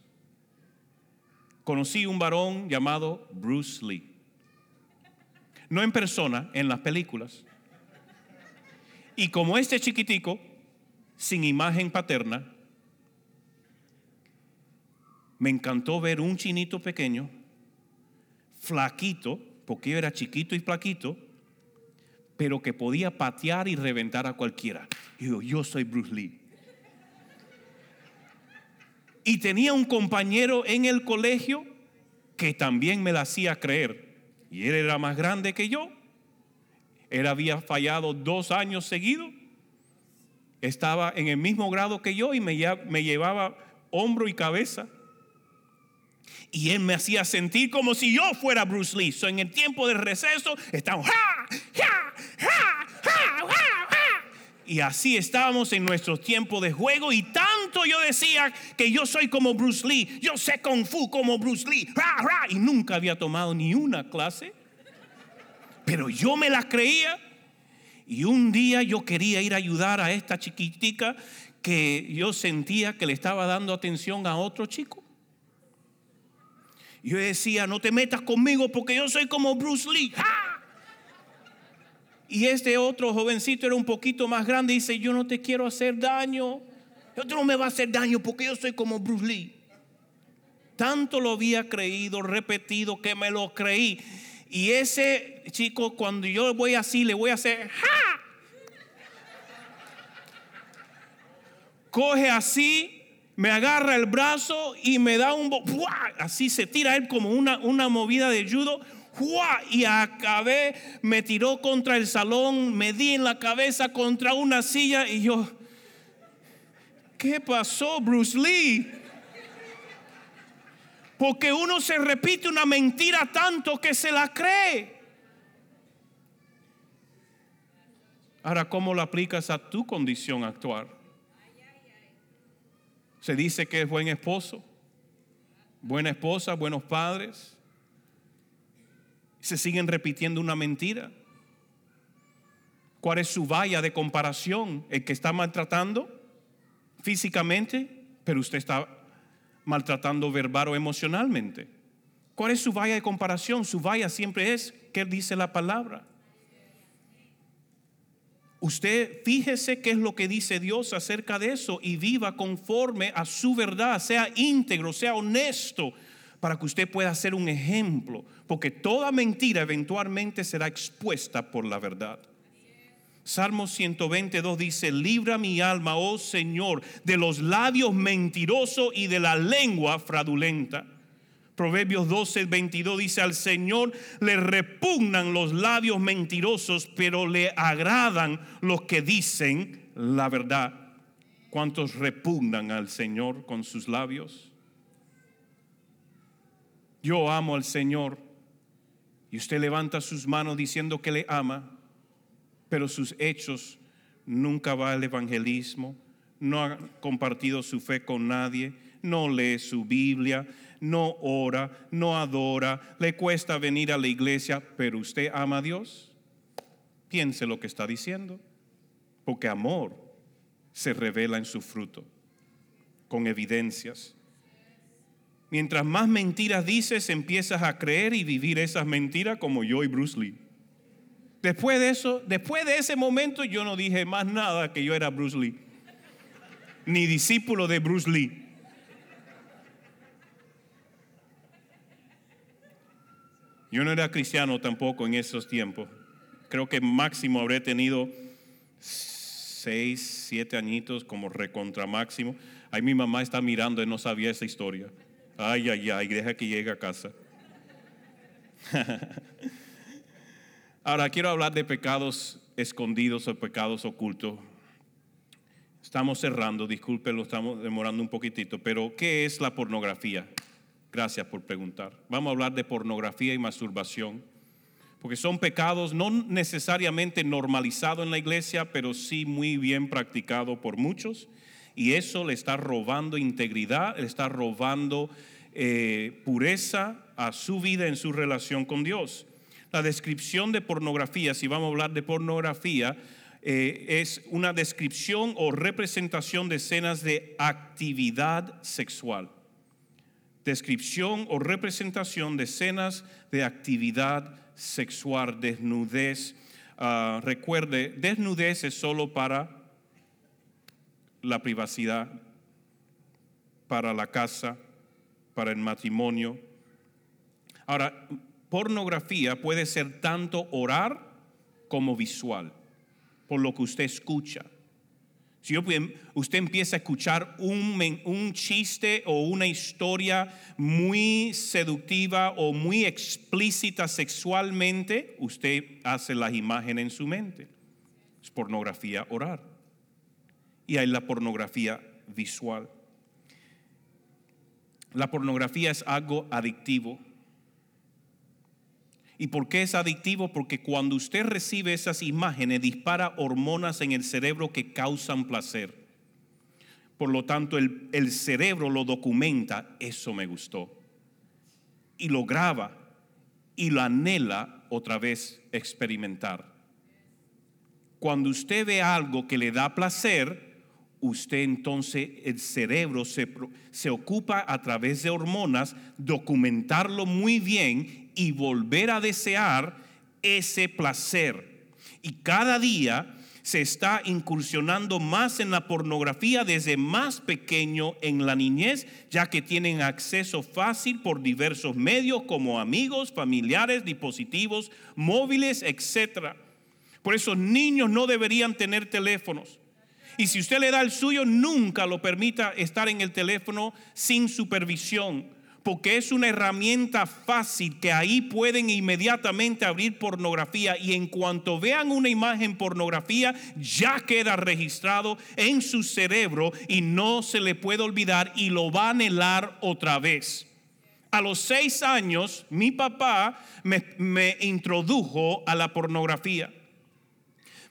conocí un varón llamado Bruce Lee. No en persona, en las películas. Y como este chiquitico, sin imagen paterna, me encantó ver un chinito pequeño, flaquito, porque yo era chiquito y flaquito, pero que podía patear y reventar a cualquiera. Y digo, yo soy Bruce Lee. Y tenía un compañero en el colegio que también me la hacía creer. Y él era más grande que yo. Él había fallado dos años seguidos. Estaba en el mismo grado que yo y me, llevaba hombro y cabeza. Y él me hacía sentir como si yo fuera Bruce Lee. So, en el tiempo de receso, estamos, y así estábamos en nuestro tiempo de juego y tanto yo decía que yo soy como Bruce Lee, yo sé kung fu como Bruce Lee, y nunca había tomado ni una clase, pero yo me las creía y un día yo quería ir a ayudar a esta chiquitica que yo sentía que le estaba dando atención a otro chico. Yo decía, no te metas conmigo porque yo soy como Bruce Lee. Y este otro jovencito era un poquito más grande y dice, yo no te quiero hacer daño. Yo no me va a hacer daño porque yo soy como Bruce Lee. Tanto lo había creído, repetido, que me lo creí. Y ese chico, cuando yo voy así, le voy a hacer, ¡ja! Coge así, me agarra el brazo y me da un... Así se tira él como una, una movida de judo y acabé, me tiró contra el salón, me di en la cabeza contra una silla y yo, ¿qué pasó, Bruce Lee? Porque uno se repite una mentira tanto que se la cree. Ahora, ¿cómo lo aplicas a tu condición actual? Se dice que es buen esposo, buena esposa, buenos padres se siguen repitiendo una mentira. ¿Cuál es su valla de comparación? El que está maltratando físicamente, pero usted está maltratando verbal o emocionalmente. ¿Cuál es su valla de comparación? Su valla siempre es qué dice la palabra. Usted fíjese qué es lo que dice Dios acerca de eso y viva conforme a su verdad, sea íntegro, sea honesto, para que usted pueda ser un ejemplo, porque toda mentira eventualmente será expuesta por la verdad. Salmo 122 dice, libra mi alma, oh Señor, de los labios mentirosos y de la lengua fraudulenta. Proverbios 12, 22 dice, al Señor le repugnan los labios mentirosos, pero le agradan los que dicen la verdad. ¿Cuántos repugnan al Señor con sus labios? Yo amo al Señor. Y usted levanta sus manos diciendo que le ama, pero sus hechos nunca va al evangelismo, no ha compartido su fe con nadie, no lee su Biblia, no ora, no adora, le cuesta venir a la iglesia, pero usted ama a Dios. Piense lo que está diciendo, porque amor se revela en su fruto, con evidencias. Mientras más mentiras dices, empiezas a creer y vivir esas mentiras como yo y Bruce Lee. Después de eso, después de ese momento, yo no dije más nada que yo era Bruce Lee, ni discípulo de Bruce Lee. Yo no era cristiano tampoco en esos tiempos. Creo que máximo habré tenido seis, siete añitos como recontra máximo. Ahí mi mamá está mirando y no sabía esa historia. Ay, ay, ay, deja que llegue a casa. *laughs* Ahora quiero hablar de pecados escondidos o pecados ocultos. Estamos cerrando, disculpen, lo estamos demorando un poquitito, pero ¿qué es la pornografía? Gracias por preguntar. Vamos a hablar de pornografía y masturbación, porque son pecados no necesariamente normalizados en la iglesia, pero sí muy bien practicados por muchos. Y eso le está robando integridad, le está robando eh, pureza a su vida en su relación con Dios. La descripción de pornografía, si vamos a hablar de pornografía, eh, es una descripción o representación de escenas de actividad sexual descripción o representación de escenas de actividad sexual, desnudez. Ah, recuerde, desnudez es solo para la privacidad, para la casa, para el matrimonio. Ahora, pornografía puede ser tanto orar como visual, por lo que usted escucha. Si usted empieza a escuchar un, un, chiste o una historia muy seductiva o muy explícita sexualmente, usted hace las imágenes en su mente. Es pornografía orar. Y hay la pornografía visual. La pornografía es algo adictivo ¿Y por qué es adictivo? Porque cuando usted recibe esas imágenes dispara hormonas en el cerebro que causan placer. Por lo tanto, el, el, cerebro lo documenta, eso me gustó. Y lo graba y lo anhela otra vez experimentar. Cuando usted ve algo que le da placer, usted entonces, el cerebro se, se ocupa a través de hormonas, documentarlo muy bien y volver a desear ese placer. Y cada día se está incursionando más en la pornografía desde más pequeño en la niñez, ya que tienen acceso fácil por diversos medios como amigos, familiares, dispositivos móviles, etc. Por eso niños no deberían tener teléfonos. Y si usted le da el suyo, nunca lo permita estar en el teléfono sin supervisión porque es una herramienta fácil que ahí pueden inmediatamente abrir pornografía y en cuanto vean una imagen pornografía ya queda registrado en su cerebro y no se le puede olvidar y lo va a anhelar otra vez. A los seis años mi papá me, me introdujo a la pornografía.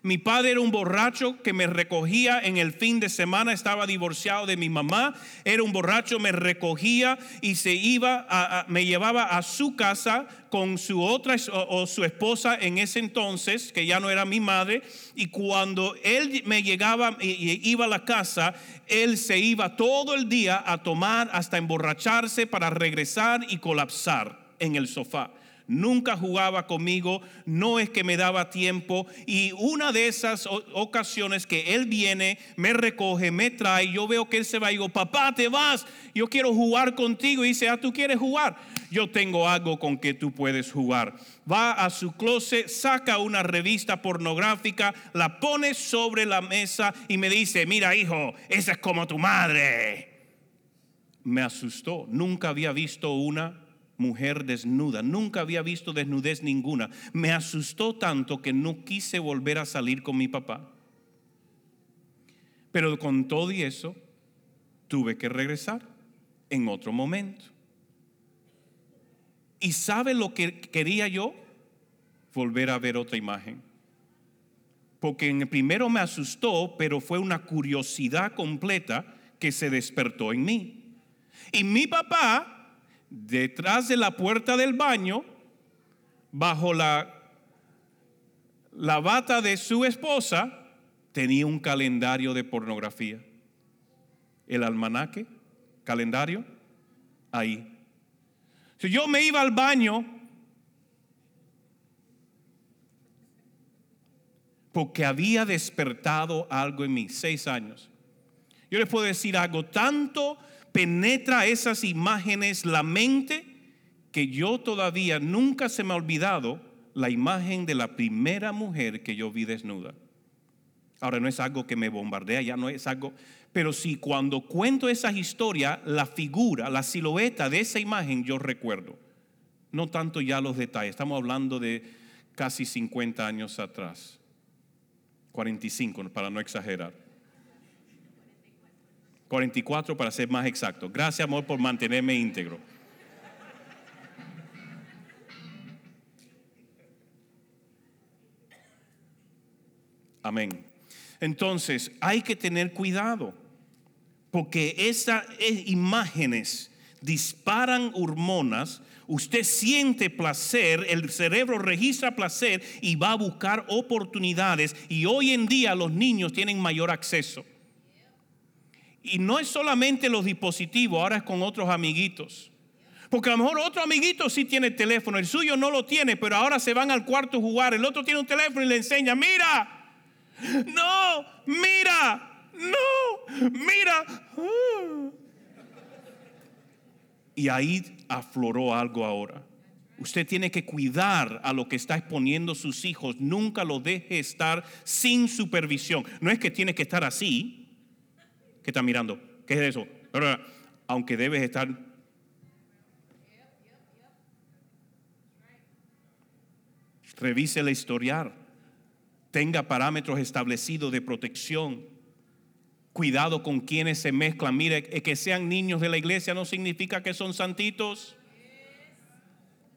Mi padre era un borracho que me recogía en el fin de semana, estaba divorciado de mi mamá, era un borracho, me recogía y se iba, a, me llevaba a su casa con su otra o, su esposa en ese entonces, que ya no era mi madre, y cuando él me llegaba y iba a la casa, él se iba todo el día a tomar hasta emborracharse para regresar y colapsar en el sofá. Nunca jugaba conmigo, no es que me daba tiempo. Y una de esas ocasiones que él viene, me recoge, me trae, yo veo que él se va y digo, papá, te vas, yo quiero jugar contigo. Y dice, ah, tú quieres jugar. Yo tengo algo con que tú puedes jugar. Va a su closet, saca una revista pornográfica, la pone sobre la mesa y me dice, mira hijo, esa es como tu madre. Me asustó, nunca había visto una mujer desnuda. Nunca había visto desnudez ninguna. Me asustó tanto que no quise volver a salir con mi papá. Pero con todo y eso, tuve que regresar en otro momento. ¿Y sabe lo que quería yo? Volver a ver otra imagen. Porque en el primero me asustó, pero fue una curiosidad completa que se despertó en mí. Y mi papá detrás de la puerta del baño, bajo la, la bata de su esposa, tenía un calendario de pornografía. El almanaque, calendario, ahí. Si yo me iba al baño, porque había despertado algo en mí, seis años. Yo les puedo decir algo, tanto penetra esas imágenes la mente que yo todavía nunca se me ha olvidado la imagen de la primera mujer que yo vi desnuda. Ahora no es algo que me bombardea, ya no es algo, pero si cuando cuento esa historia, la figura, la silueta de esa imagen yo recuerdo. No tanto ya los detalles, estamos hablando de casi 50 años atrás, 45 para no exagerar. 44 para ser más exacto. Gracias, amor, por mantenerme íntegro. Amén. Entonces, hay que tener cuidado, porque esas imágenes disparan hormonas, usted siente placer, el cerebro registra placer y va a buscar oportunidades, y hoy en día los niños tienen mayor acceso. Y no es solamente los dispositivos, ahora es con otros amiguitos. Porque a lo mejor otro amiguito sí tiene teléfono, el suyo no lo tiene, pero ahora se van al cuarto a jugar. El otro tiene un teléfono y le enseña, mira, no, mira, no, mira. Y ahí afloró algo ahora. Usted tiene que cuidar a lo que está exponiendo sus hijos. Nunca lo deje estar sin supervisión. No es que tiene que estar así, ¿Qué está mirando? ¿Qué es eso? aunque debes estar... Revise el historial. Tenga parámetros establecidos de protección. Cuidado con quienes se mezclan. Mire, que sean niños de la iglesia no significa que son santitos.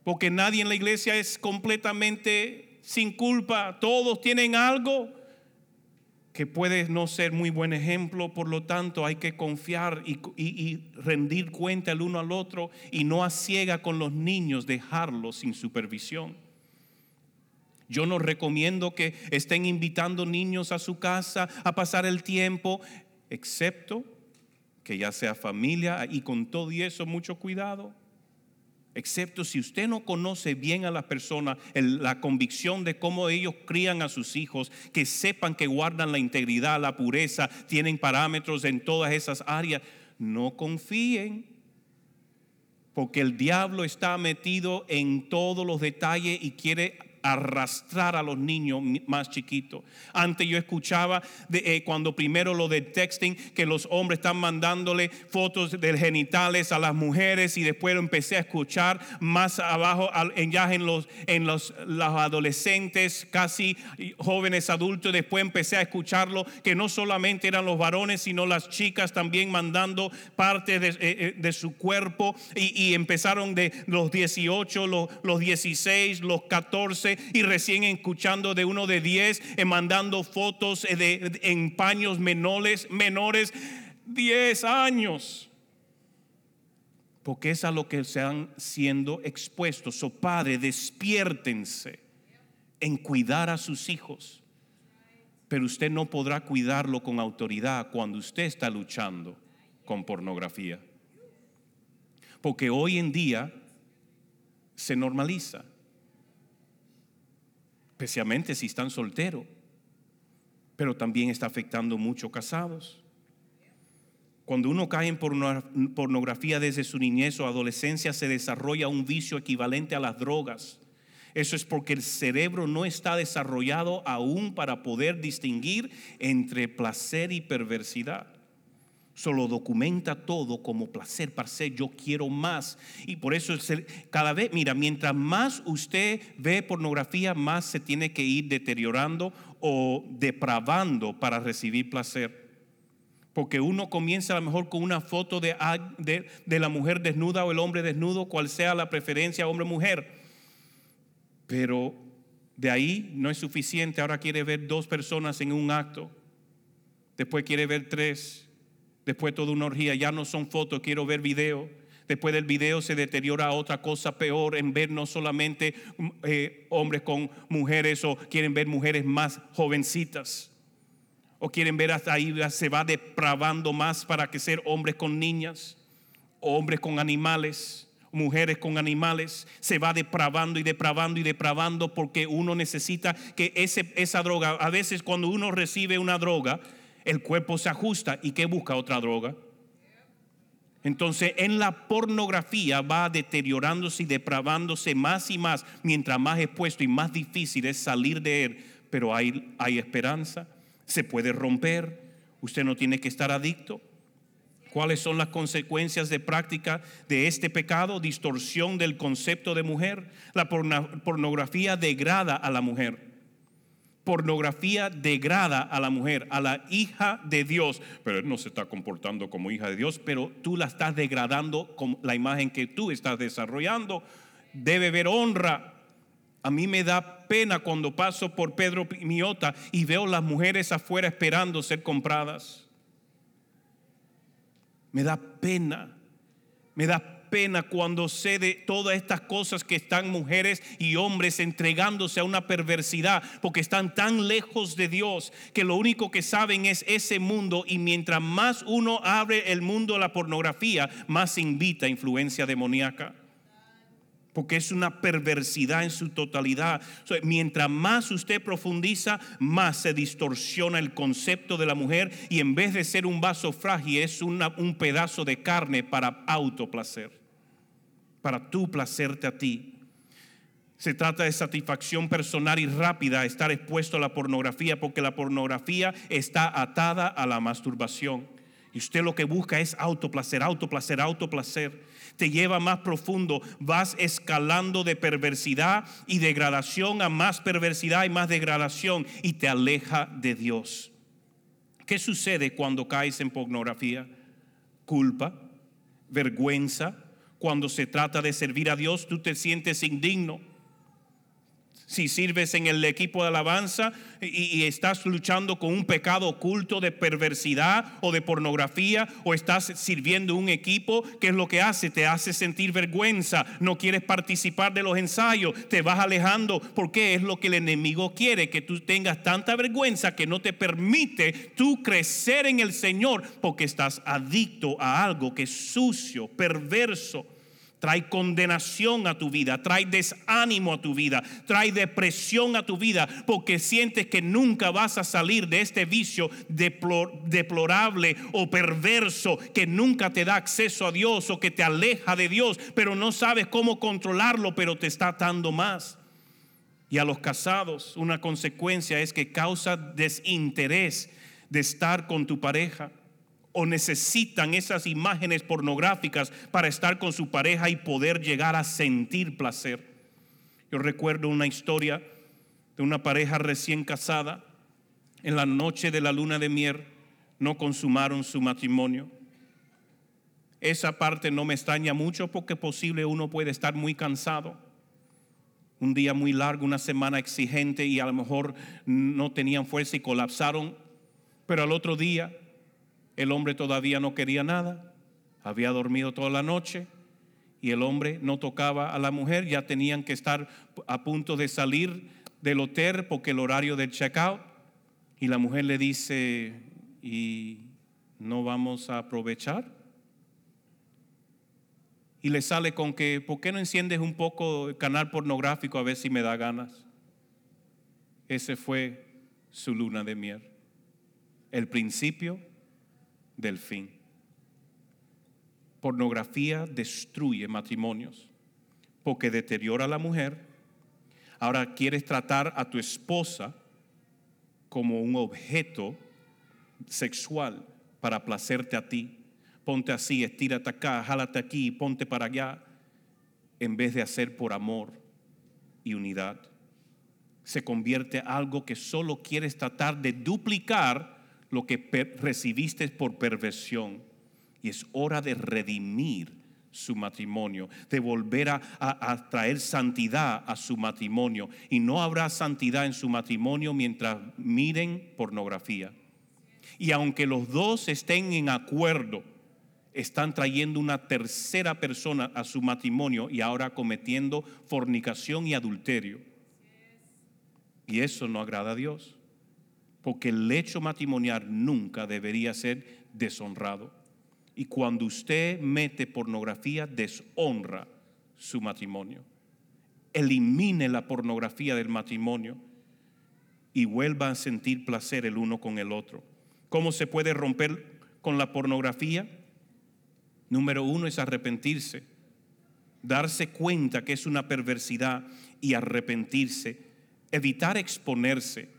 Porque nadie en la iglesia es completamente sin culpa. Todos tienen algo que puede no ser muy buen ejemplo, por lo tanto hay que confiar y, rendir cuenta el uno al otro y no a ciega con los niños, dejarlos sin supervisión. Yo no recomiendo que estén invitando niños a su casa a pasar el tiempo, excepto que ya sea familia y con todo y eso mucho cuidado excepto si usted no conoce bien a las personas, la convicción de cómo ellos crían a sus hijos, que sepan que guardan la integridad, la pureza, tienen parámetros en todas esas áreas, no confíen, porque el diablo está metido en todos los detalles y quiere arrastrar a los niños más chiquitos. Antes yo escuchaba eh, cuando primero lo de texting, que los hombres están mandándole fotos de genitales a las mujeres y después lo empecé a escuchar más abajo en, ya en, los, en los, los adolescentes, casi jóvenes adultos. Después empecé a escucharlo que no solamente eran los varones, sino las chicas también mandando parte de, eh, eh, su cuerpo y, empezaron de los 18, los, los 16, los 14 y recién escuchando de uno de 10 eh, mandando fotos eh, de, en paños menores, menores, 10 años. Porque es a lo que se han siendo expuestos. So, padre, despiértense en cuidar a sus hijos. Pero usted no podrá cuidarlo con autoridad cuando usted está luchando con pornografía. Porque hoy en día se normaliza especialmente si están solteros, pero también está afectando mucho casados. Cuando uno cae en pornografía desde su niñez o adolescencia, se desarrolla un vicio equivalente a las drogas. Eso es porque el cerebro no está desarrollado aún para poder distinguir entre placer y perversidad solo documenta todo como placer, placer, yo quiero más. Y por eso cada vez, mira, mientras más usted ve pornografía, más se tiene que ir deteriorando o depravando para recibir placer. Porque uno comienza a lo mejor con una foto de, la mujer desnuda o el hombre desnudo, cual sea la preferencia hombre-mujer. Pero de ahí no es suficiente. Ahora quiere ver dos personas en un acto. Después quiere ver tres Después toda una orgía, ya no son fotos, quiero ver video. Después del video se deteriora otra cosa peor en ver no solamente eh, hombres con mujeres o quieren ver mujeres más jovencitas. O quieren ver hasta ahí, se va depravando más para que ser hombres con niñas, hombres con animales, mujeres con animales, se va depravando y depravando y depravando porque uno necesita que ese, esa droga, a veces cuando uno recibe una droga, el cuerpo se ajusta y que busca otra droga. Entonces en la pornografía va deteriorándose y depravándose más y más, mientras más expuesto y más difícil es salir de él. Pero hay, hay esperanza, se puede romper, usted no tiene que estar adicto. ¿Cuáles son las consecuencias de práctica de este pecado? Distorsión del concepto de mujer. La pornografía degrada a la mujer pornografía degrada a la mujer, a la hija de Dios, pero él no se está comportando como hija de Dios, pero tú la estás degradando con la imagen que tú estás desarrollando. Debe ver honra. A mí me da pena cuando paso por Pedro Miota y veo las mujeres afuera esperando ser compradas. Me da pena. Me da pena cuando sé de todas estas cosas que están mujeres y hombres entregándose a una perversidad porque están tan lejos de Dios que lo único que saben es ese mundo y mientras más uno abre el mundo a la pornografía, más invita a influencia demoníaca porque es una perversidad en su totalidad. mientras más usted profundiza, más se distorsiona el concepto de la mujer y en vez de ser un vaso frágil es un pedazo de carne para autoplacer, para tu placerte a ti. Se trata de satisfacción personal y rápida estar expuesto a la pornografía porque la pornografía está atada a la masturbación. Y usted lo que busca es autoplacer, autoplacer, autoplacer te lleva más profundo, vas escalando de perversidad y degradación a más perversidad y más degradación y te aleja de Dios. ¿Qué sucede cuando caes en pornografía? Culpa, vergüenza. Cuando se trata de servir a Dios, tú te sientes indigno si sirves en el equipo de alabanza y, estás luchando con un pecado oculto de perversidad o de pornografía o estás sirviendo un equipo, ¿qué es lo que hace? Te hace sentir vergüenza, no quieres participar de los ensayos, te vas alejando. Porque es lo que el enemigo quiere, que tú tengas tanta vergüenza que no te permite tú crecer en el Señor porque estás adicto a algo que es sucio, perverso trae condenación a tu vida, trae desánimo a tu vida, trae depresión a tu vida, porque sientes que nunca vas a salir de este vicio deplorable o perverso que nunca te da acceso a Dios o que te aleja de Dios, pero no sabes cómo controlarlo, pero te está atando más. Y a los casados, una consecuencia es que causa desinterés de estar con tu pareja o necesitan esas imágenes pornográficas para estar con su pareja y poder llegar a sentir placer. Yo recuerdo una historia de una pareja recién casada. En la noche de la luna de miel no consumaron su matrimonio. Esa parte no me extraña mucho porque posible uno puede estar muy cansado. Un día muy largo, una semana exigente y a lo mejor no tenían fuerza y colapsaron. Pero al otro día el hombre todavía no quería nada, había dormido toda la noche y el hombre no tocaba a la mujer, ya tenían que estar a punto de salir del hotel porque el horario del checkout y la mujer le dice, ¿y no vamos a aprovechar? Y le sale con que, ¿por qué no enciendes un poco el canal pornográfico a ver si me da ganas? ese fue su luna de miel. El principio del fin. Pornografía destruye matrimonios porque deteriora a la mujer. Ahora quieres tratar a tu esposa como un objeto sexual para placerte a ti. Ponte así, estírate acá, jálate aquí, ponte para allá, en vez de hacer por amor y unidad. Se convierte en algo que solo quieres tratar de duplicar lo que recibiste por perversión. Y es hora de redimir su matrimonio, de volver a, traer santidad a su matrimonio. Y no habrá santidad en su matrimonio mientras miren pornografía. Y aunque los dos estén en acuerdo, están trayendo una tercera persona a su matrimonio y ahora cometiendo fornicación y adulterio. Y eso no agrada a Dios, porque el hecho matrimonial nunca debería ser deshonrado. Y cuando usted mete pornografía, deshonra su matrimonio. Elimine la pornografía del matrimonio y vuelva a sentir placer el uno con el otro. ¿Cómo se puede romper con la pornografía? Número uno es arrepentirse, darse cuenta que es una perversidad y arrepentirse, evitar exponerse.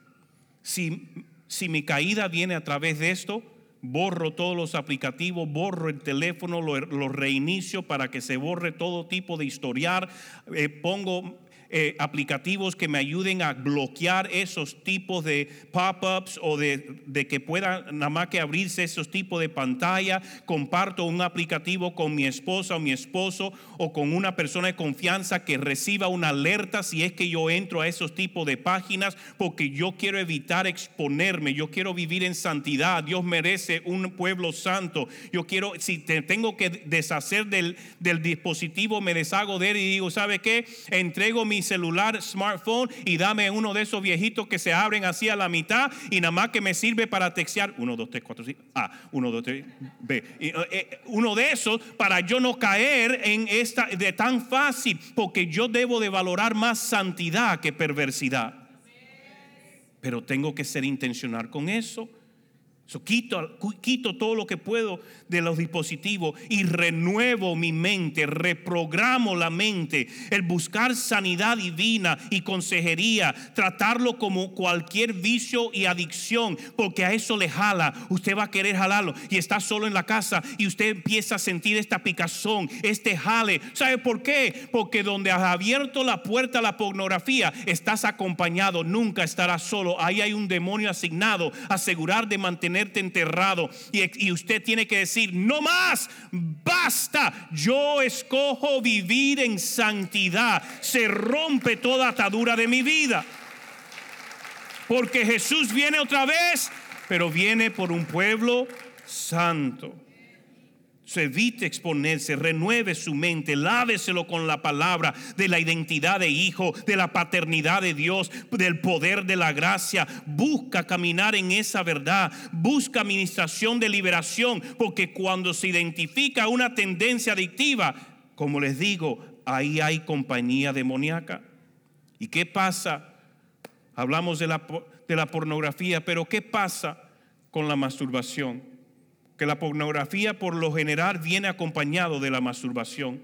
Si, si mi caída viene a través de esto, borro todos los aplicativos, borro el teléfono, lo, reinicio para que se borre todo tipo de historial, eh, pongo eh, aplicativos que me ayuden a bloquear esos tipos de pop-ups o de, de, que pueda nada más que abrirse esos tipos de pantalla. Comparto un aplicativo con mi esposa o mi esposo o con una persona de confianza que reciba una alerta si es que yo entro a esos tipos de páginas porque yo quiero evitar exponerme, yo quiero vivir en santidad. Dios merece un pueblo santo. Yo quiero, si tengo que deshacer del, del dispositivo, me deshago de él y digo, ¿sabe qué? Entrego mi celular, smartphone y dame uno de esos viejitos que se abren así a la mitad y nada más que me sirve para textear. Uno, dos, tres, cuatro, cinco. A, uno, dos, tres, B. Uno de esos para yo no caer en esta de tan fácil, porque yo debo de valorar más santidad que perversidad. Pero tengo que ser intencional con eso quito, quito todo lo que puedo de los dispositivos y renuevo mi mente, reprogramo la mente. El buscar sanidad divina y consejería, tratarlo como cualquier vicio y adicción, porque a eso le jala. Usted va a querer jalarlo y está solo en la casa y usted empieza a sentir esta picazón, este jale. ¿Sabe por qué? Porque donde has abierto la puerta a la pornografía, estás acompañado, nunca estarás solo. Ahí hay un demonio asignado, asegurar de mantener enterrado. Y, y usted tiene que decir, no más, basta, yo escojo vivir en santidad. Se rompe toda atadura de mi vida. Porque Jesús viene otra vez, pero viene por un pueblo santo se evite exponerse, renueve su mente, láveselo con la palabra de la identidad de hijo, de la paternidad de Dios, del poder de la gracia. Busca caminar en esa verdad, busca administración de liberación, porque cuando se identifica una tendencia adictiva, como les digo, ahí hay compañía demoníaca. ¿Y qué pasa? Hablamos de la, de la pornografía, pero ¿qué pasa con la masturbación? Que la pornografía por lo general viene acompañado de la masturbación.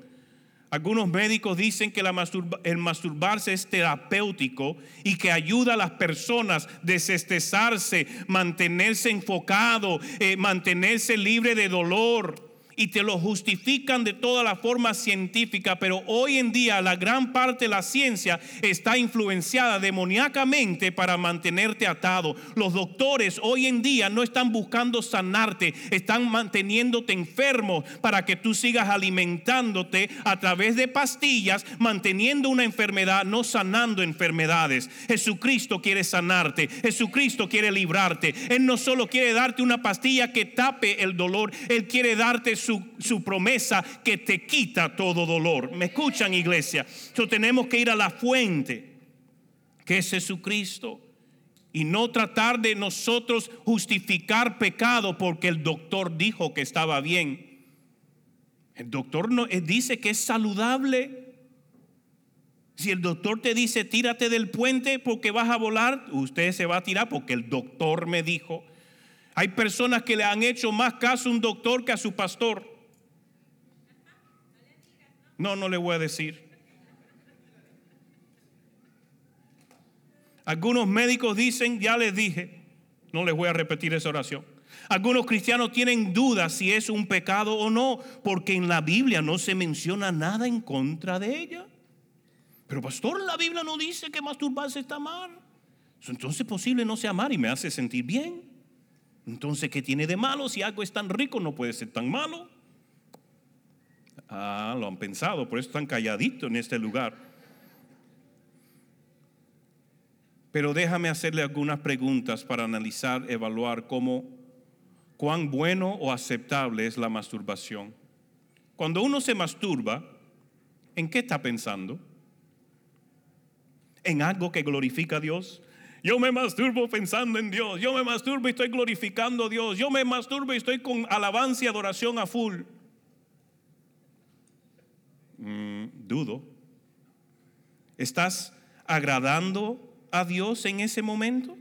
Algunos médicos dicen que el masturbarse es terapéutico y que ayuda a las personas a desestresarse, mantenerse enfocado, eh, mantenerse libre de dolor y te lo justifican de toda la forma científica, pero hoy en día la gran parte de la ciencia está influenciada demoníacamente para mantenerte atado. Los doctores hoy en día no están buscando sanarte, están manteniéndote enfermo para que tú sigas alimentándote a través de pastillas, manteniendo una enfermedad, no sanando enfermedades. Jesucristo quiere sanarte, Jesucristo quiere librarte. Él no solo quiere darte una pastilla que tape el dolor, Él quiere darte su, promesa que te quita todo dolor. ¿Me escuchan, iglesia? Entonces tenemos que ir a la fuente, que es Jesucristo. Y no tratar de nosotros justificar pecado porque el doctor dijo que estaba bien. El doctor no, dice que es saludable. Si el doctor te dice tírate del puente porque vas a volar, usted se va a tirar porque el doctor me dijo. Hay personas que le han hecho más caso a un doctor que a su pastor. No, no le voy a decir. Algunos médicos dicen, ya les dije, no les voy a repetir esa oración. Algunos cristianos tienen dudas si es un pecado o no, porque en la Biblia no se menciona nada en contra de ella. Pero pastor, la Biblia no dice que masturbarse está mal. Entonces posible no sea mal y me hace sentir bien. Entonces, ¿qué tiene de malo? Si algo es tan rico, no puede ser tan malo. Ah, lo han pensado, por eso están calladitos en este lugar. Pero déjame hacerle algunas preguntas para analizar, evaluar cómo, cuán bueno o aceptable es la masturbación. Cuando uno se masturba, ¿en qué está pensando? ¿En algo que glorifica a Dios? Yo me masturbo pensando en Dios. Yo me masturbo y estoy glorificando a Dios. Yo me masturbo y estoy con alabanza y adoración a full. Mm, dudo. ¿Estás agradando a Dios en ese momento?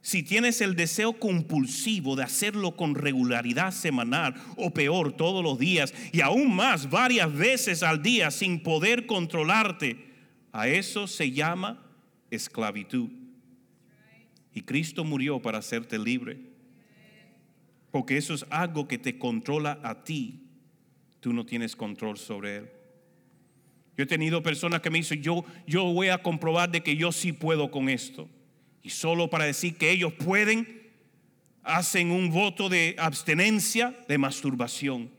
Si tienes el deseo compulsivo de hacerlo con regularidad semanal o peor todos los días y aún más varias veces al día sin poder controlarte, a eso se llama esclavitud. Y Cristo murió para hacerte libre. Porque eso es algo que te controla a ti. Tú no tienes control sobre él. Yo he tenido personas que me dicen, yo, yo voy a comprobar de que yo sí puedo con esto. Y solo para decir que ellos pueden, hacen un voto de abstenencia, de masturbación.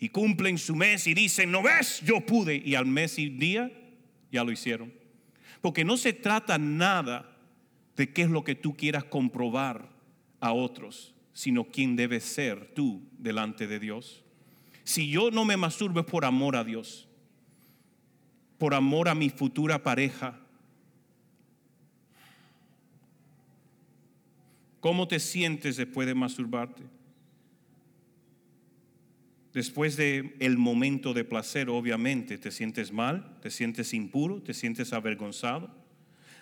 Y cumplen su mes y dicen, no ves, yo pude. Y al mes y día ya lo hicieron. Porque no se trata nada de qué es lo que tú quieras comprobar a otros, sino quién debes ser tú delante de Dios. Si yo no me masturbo es por amor a Dios, por amor a mi futura pareja. ¿Cómo te sientes después de masturbarte? Después de el momento de placer, obviamente, te sientes mal, te sientes impuro, te sientes avergonzado.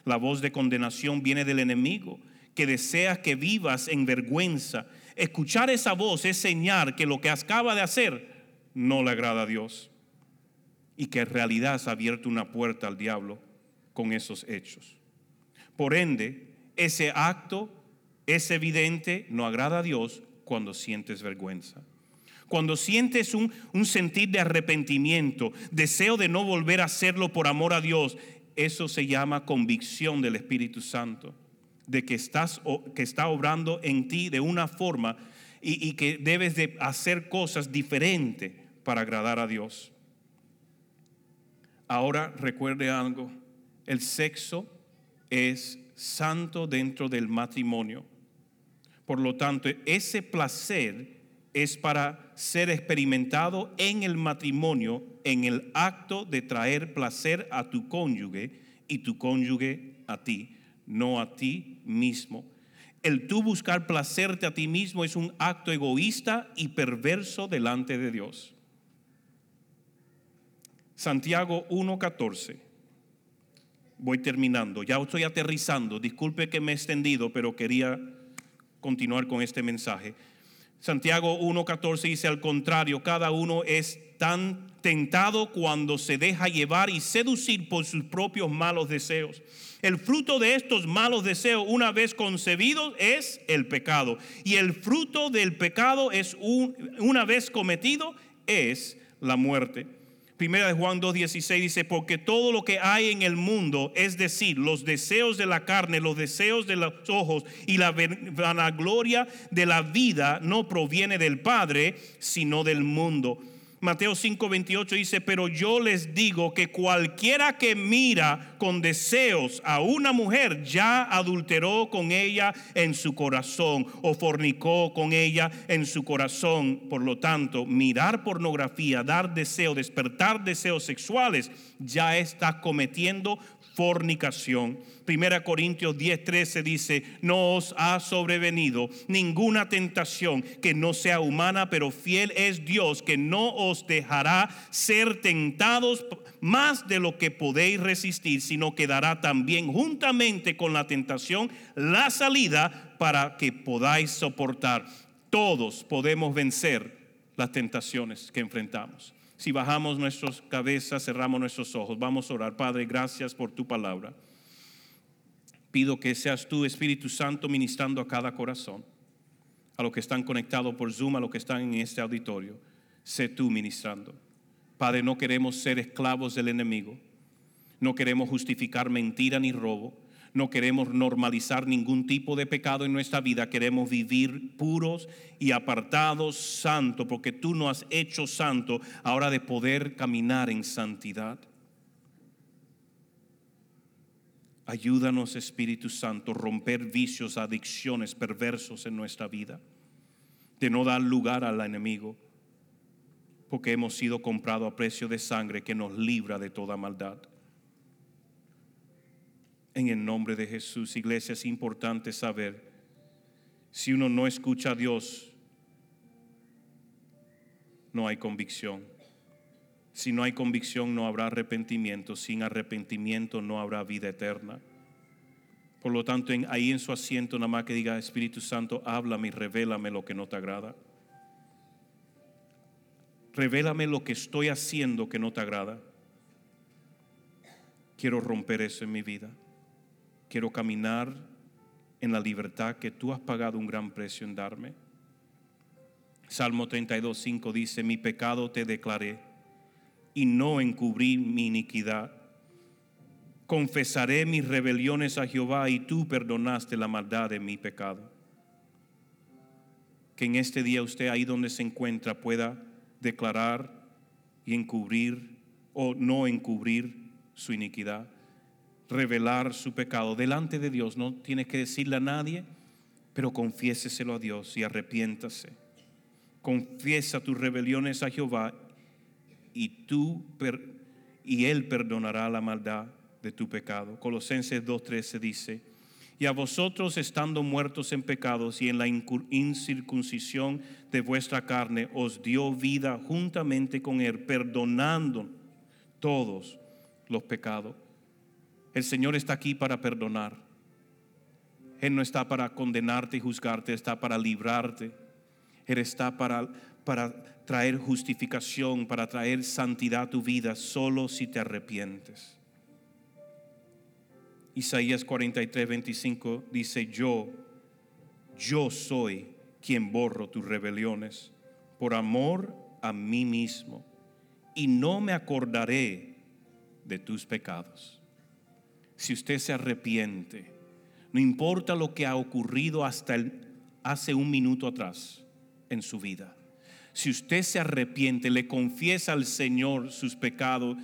La voz de condenación viene del enemigo, que desea que vivas en vergüenza. Escuchar esa voz es señal que lo que acaba de hacer no le agrada a Dios y que en realidad has abierto una puerta al diablo con esos hechos. Por ende, ese acto es evidente, no agrada a Dios cuando sientes vergüenza. Cuando sientes un, sentir de arrepentimiento, deseo de no volver a hacerlo por amor a Dios, eso se llama convicción del Espíritu Santo, de que, estás, que está obrando en ti de una forma y, y que debes de hacer cosas diferentes para agradar a Dios. Ahora recuerde algo, el sexo es santo dentro del matrimonio. Por lo tanto, ese placer es para ser experimentado en el matrimonio, en el acto de traer placer a tu cónyuge y tu cónyuge a ti, no a ti mismo. El tú buscar placerte a ti mismo es un acto egoísta y perverso delante de Dios. Santiago 1.14. Voy terminando, ya estoy aterrizando. Disculpe que me he extendido, pero quería continuar con este mensaje. Santiago 1.14 dice al contrario, cada uno es tan tentado cuando se deja llevar y seducir por sus propios malos deseos. El fruto de estos malos deseos, una vez concebidos, es el pecado. Y el fruto del pecado es una vez cometido, es la muerte. Primera de Juan 2.16 dice, porque todo lo que hay en el mundo, es decir, los deseos de la carne, los deseos de los ojos y la vanagloria de la vida, no proviene del Padre, sino del mundo. Mateo 5:28 dice, pero yo les digo que cualquiera que mira con deseos a una mujer ya adulteró con ella en su corazón o fornicó con ella en su corazón. Por lo tanto, mirar pornografía, dar deseo, despertar deseos sexuales, ya está cometiendo fornicación. Primera Corintios 10:13 dice, no os ha sobrevenido ninguna tentación que no sea humana, pero fiel es Dios que no os dejará ser tentados más de lo que podéis resistir, sino que dará también juntamente con la tentación la salida para que podáis soportar. Todos podemos vencer las tentaciones que enfrentamos. Si bajamos nuestras cabezas, cerramos nuestros ojos, vamos a orar. Padre, gracias por tu palabra. Pido que seas tú, Espíritu Santo, ministrando a cada corazón, a los que están conectados por Zoom, a los que están en este auditorio. Sé tú ministrando. Padre, no queremos ser esclavos del enemigo. No queremos justificar mentira ni robo. No queremos normalizar ningún tipo de pecado en nuestra vida. Queremos vivir puros y apartados, santo, porque tú nos has hecho santo ahora de poder caminar en santidad. Ayúdanos, Espíritu Santo, romper vicios, adicciones perversos en nuestra vida, de no dar lugar al enemigo, porque hemos sido comprados a precio de sangre que nos libra de toda maldad en el nombre de Jesús. Iglesia, es importante saber, si uno no escucha a Dios, no hay convicción. Si no hay convicción, no habrá arrepentimiento. Sin arrepentimiento, no habrá vida eterna. Por lo tanto, ahí en su asiento, nada más que diga, Espíritu Santo, háblame y revélame lo que no te agrada. Revélame lo que estoy haciendo que no te agrada. Quiero romper eso en mi vida. Quiero caminar en la libertad que tú has pagado un gran precio en darme. Salmo 32, 5 dice, mi pecado te declaré y no encubrí mi iniquidad. Confesaré mis rebeliones a Jehová y tú perdonaste la maldad de mi pecado. Que en este día usted ahí donde se encuentra pueda declarar y encubrir o no encubrir su iniquidad revelar su pecado delante de Dios. No tiene que decirle a nadie, pero confiéseselo a Dios y arrepiéntase. Confiesa tus rebeliones a Jehová y tú y él perdonará la maldad de tu pecado. Colosenses 2:13 dice, "Y a vosotros estando muertos en pecados y en la incircuncisión de vuestra carne os dio vida juntamente con él, perdonando todos los pecados." El Señor está aquí para perdonar. Él no está para condenarte y juzgarte, está para librarte. Él está para, para traer justificación, para traer santidad a tu vida, solo si te arrepientes. Isaías 43, 25 dice, yo, yo soy quien borro tus rebeliones por amor a mí mismo y no me acordaré de tus pecados si usted se arrepiente, no importa lo que ha ocurrido hasta el, hace un minuto atrás en su vida. Si usted se arrepiente, le confiesa al Señor sus pecados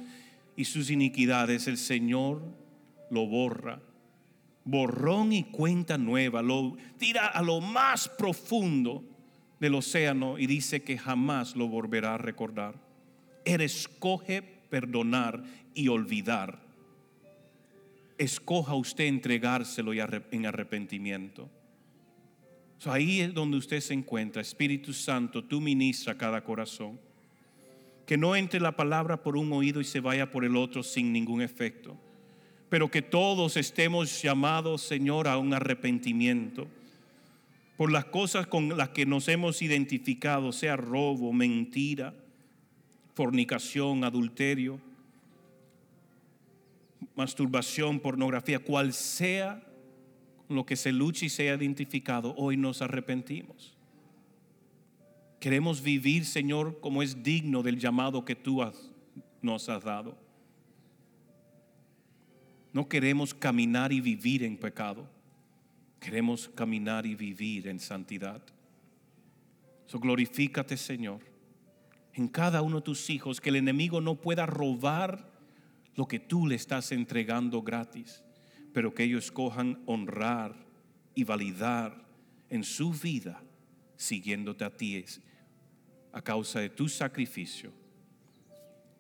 y sus iniquidades, el Señor lo borra. Borrón y cuenta nueva, lo tira a lo más profundo del océano y dice que jamás lo volverá a recordar. Él escoge perdonar y olvidar escoja usted entregárselo en arrepentimiento. ahí es donde usted se encuentra. Espíritu Santo, tú ministra cada corazón. Que no entre la palabra por un oído y se vaya por el otro sin ningún efecto. Pero que todos estemos llamados, Señor, a un arrepentimiento por las cosas con las que nos hemos identificado, sea robo, mentira, fornicación, adulterio masturbación, pornografía, cual sea lo que se luche y sea identificado, hoy nos arrepentimos. Queremos vivir, Señor, como es digno del llamado que tú nos has dado. No queremos caminar y vivir en pecado. Queremos caminar y vivir en santidad. So glorifícate, Señor, en cada uno de tus hijos, que el enemigo no pueda robar lo que tú le estás entregando gratis, pero que ellos cojan honrar y validar en su vida siguiéndote a ti a causa de tu sacrificio.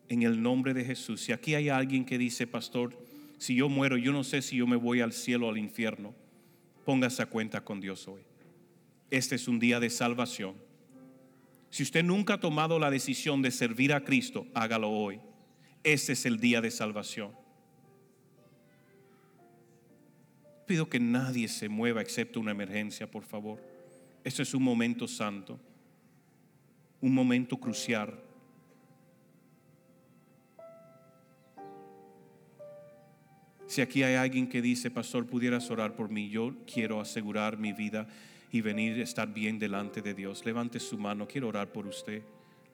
En el nombre de Jesús. Si aquí hay alguien que dice, pastor, si yo muero, yo no sé si yo me voy al cielo o al infierno. Póngase a cuenta con Dios hoy. Este es un día de salvación. Si usted nunca ha tomado la decisión de servir a Cristo, hágalo hoy. Este es el día de salvación. Pido que nadie se mueva excepto una emergencia, por favor. Este es un momento santo, un momento crucial. Si aquí hay alguien que dice, pastor, pudieras orar por mí, yo quiero asegurar mi vida y venir a estar bien delante de Dios. Levante su mano, quiero orar por usted.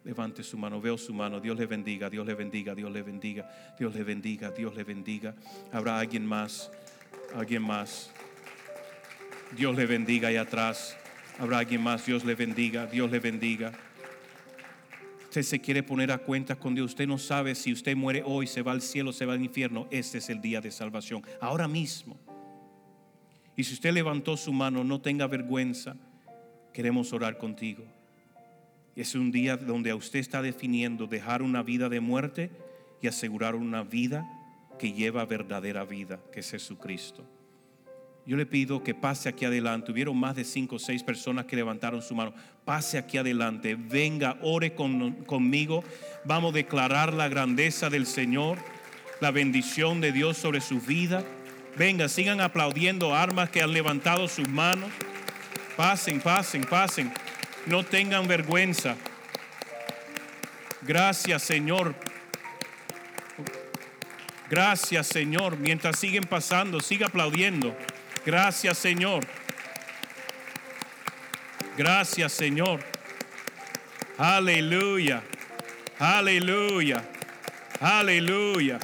Levante su mano, veo su mano. Dios le bendiga, Dios le bendiga, Dios le bendiga, Dios le bendiga, Dios le bendiga. Habrá alguien más, alguien más. Dios le bendiga ahí atrás. Habrá alguien más, Dios le bendiga, Dios le bendiga. Usted se quiere poner a cuenta con Dios. Usted no sabe si usted muere hoy, se va al cielo, se va al infierno. Este es el día de salvación. Ahora mismo. Y si usted levantó su mano, no tenga vergüenza. Queremos orar contigo. Es un día donde a usted está definiendo dejar una vida de muerte y asegurar una vida que lleva verdadera vida, que es Jesucristo. Yo le pido que pase aquí adelante. Hubieron más de cinco o seis personas que levantaron su mano. Pase aquí adelante. Venga, ore conmigo. Vamos a declarar la grandeza del Señor, la bendición de Dios sobre su vida. Venga, sigan aplaudiendo armas que han levantado sus manos. Pasen, pasen, pasen. No tengan vergüenza. Gracias, Señor. Gracias, Señor. Mientras siguen pasando, siga aplaudiendo. Gracias Señor. Gracias Señor. Aleluya. Aleluya. Aleluya.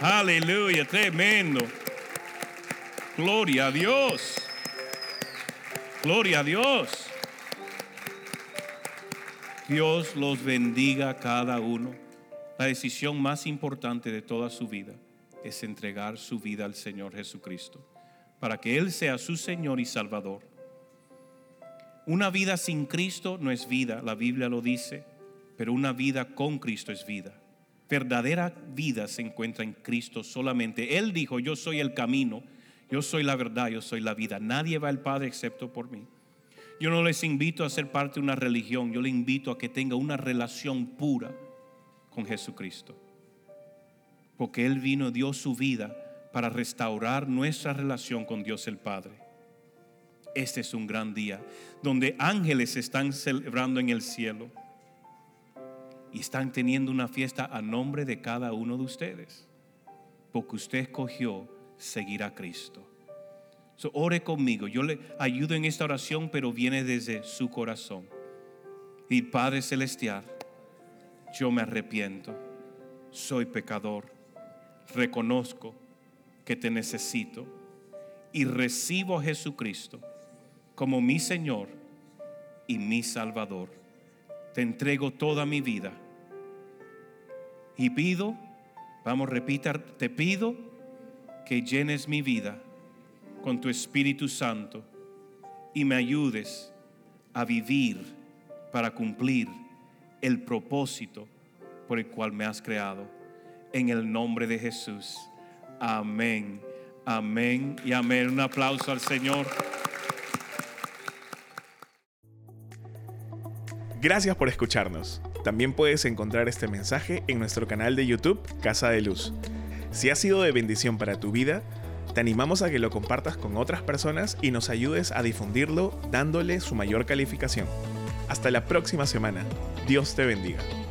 Aleluya. Tremendo. Gloria a Dios. Gloria a Dios. Dios los bendiga cada uno. La decisión más importante de toda su vida es entregar su vida al Señor Jesucristo para que Él sea su Señor y Salvador. Una vida sin Cristo no es vida, la Biblia lo dice, pero una vida con Cristo es vida. Verdadera vida se encuentra en Cristo solamente. Él dijo, yo soy el camino, yo soy la verdad, yo soy la vida. Nadie va al Padre excepto por mí. Yo no les invito a ser parte de una religión, yo les invito a que tenga una relación pura con Jesucristo. Porque Él vino, dio su vida para restaurar nuestra relación con Dios el Padre. Este es un gran día donde ángeles están celebrando en el cielo y están teniendo una fiesta a nombre de cada uno de ustedes, porque usted escogió seguir a Cristo. Ore conmigo, yo le ayudo en esta oración, pero viene desde su corazón. Y Padre Celestial, yo me arrepiento, soy pecador, reconozco que te necesito. Y recibo a Jesucristo como mi Señor y mi Salvador. Te entrego toda mi vida. Y pido, vamos, repita, te pido que llenes mi vida con tu Espíritu Santo y me ayudes a vivir para cumplir el propósito por el cual me has creado. En el nombre de Jesús. Amén, amén y amén. Un aplauso al Señor. Gracias por escucharnos. También puedes encontrar este mensaje en nuestro canal de YouTube Casa de Luz. Si ha sido de bendición para tu vida, te animamos a que lo compartas con otras personas y nos ayudes a difundirlo dándole su mayor calificación. Hasta la próxima semana. Dios te bendiga.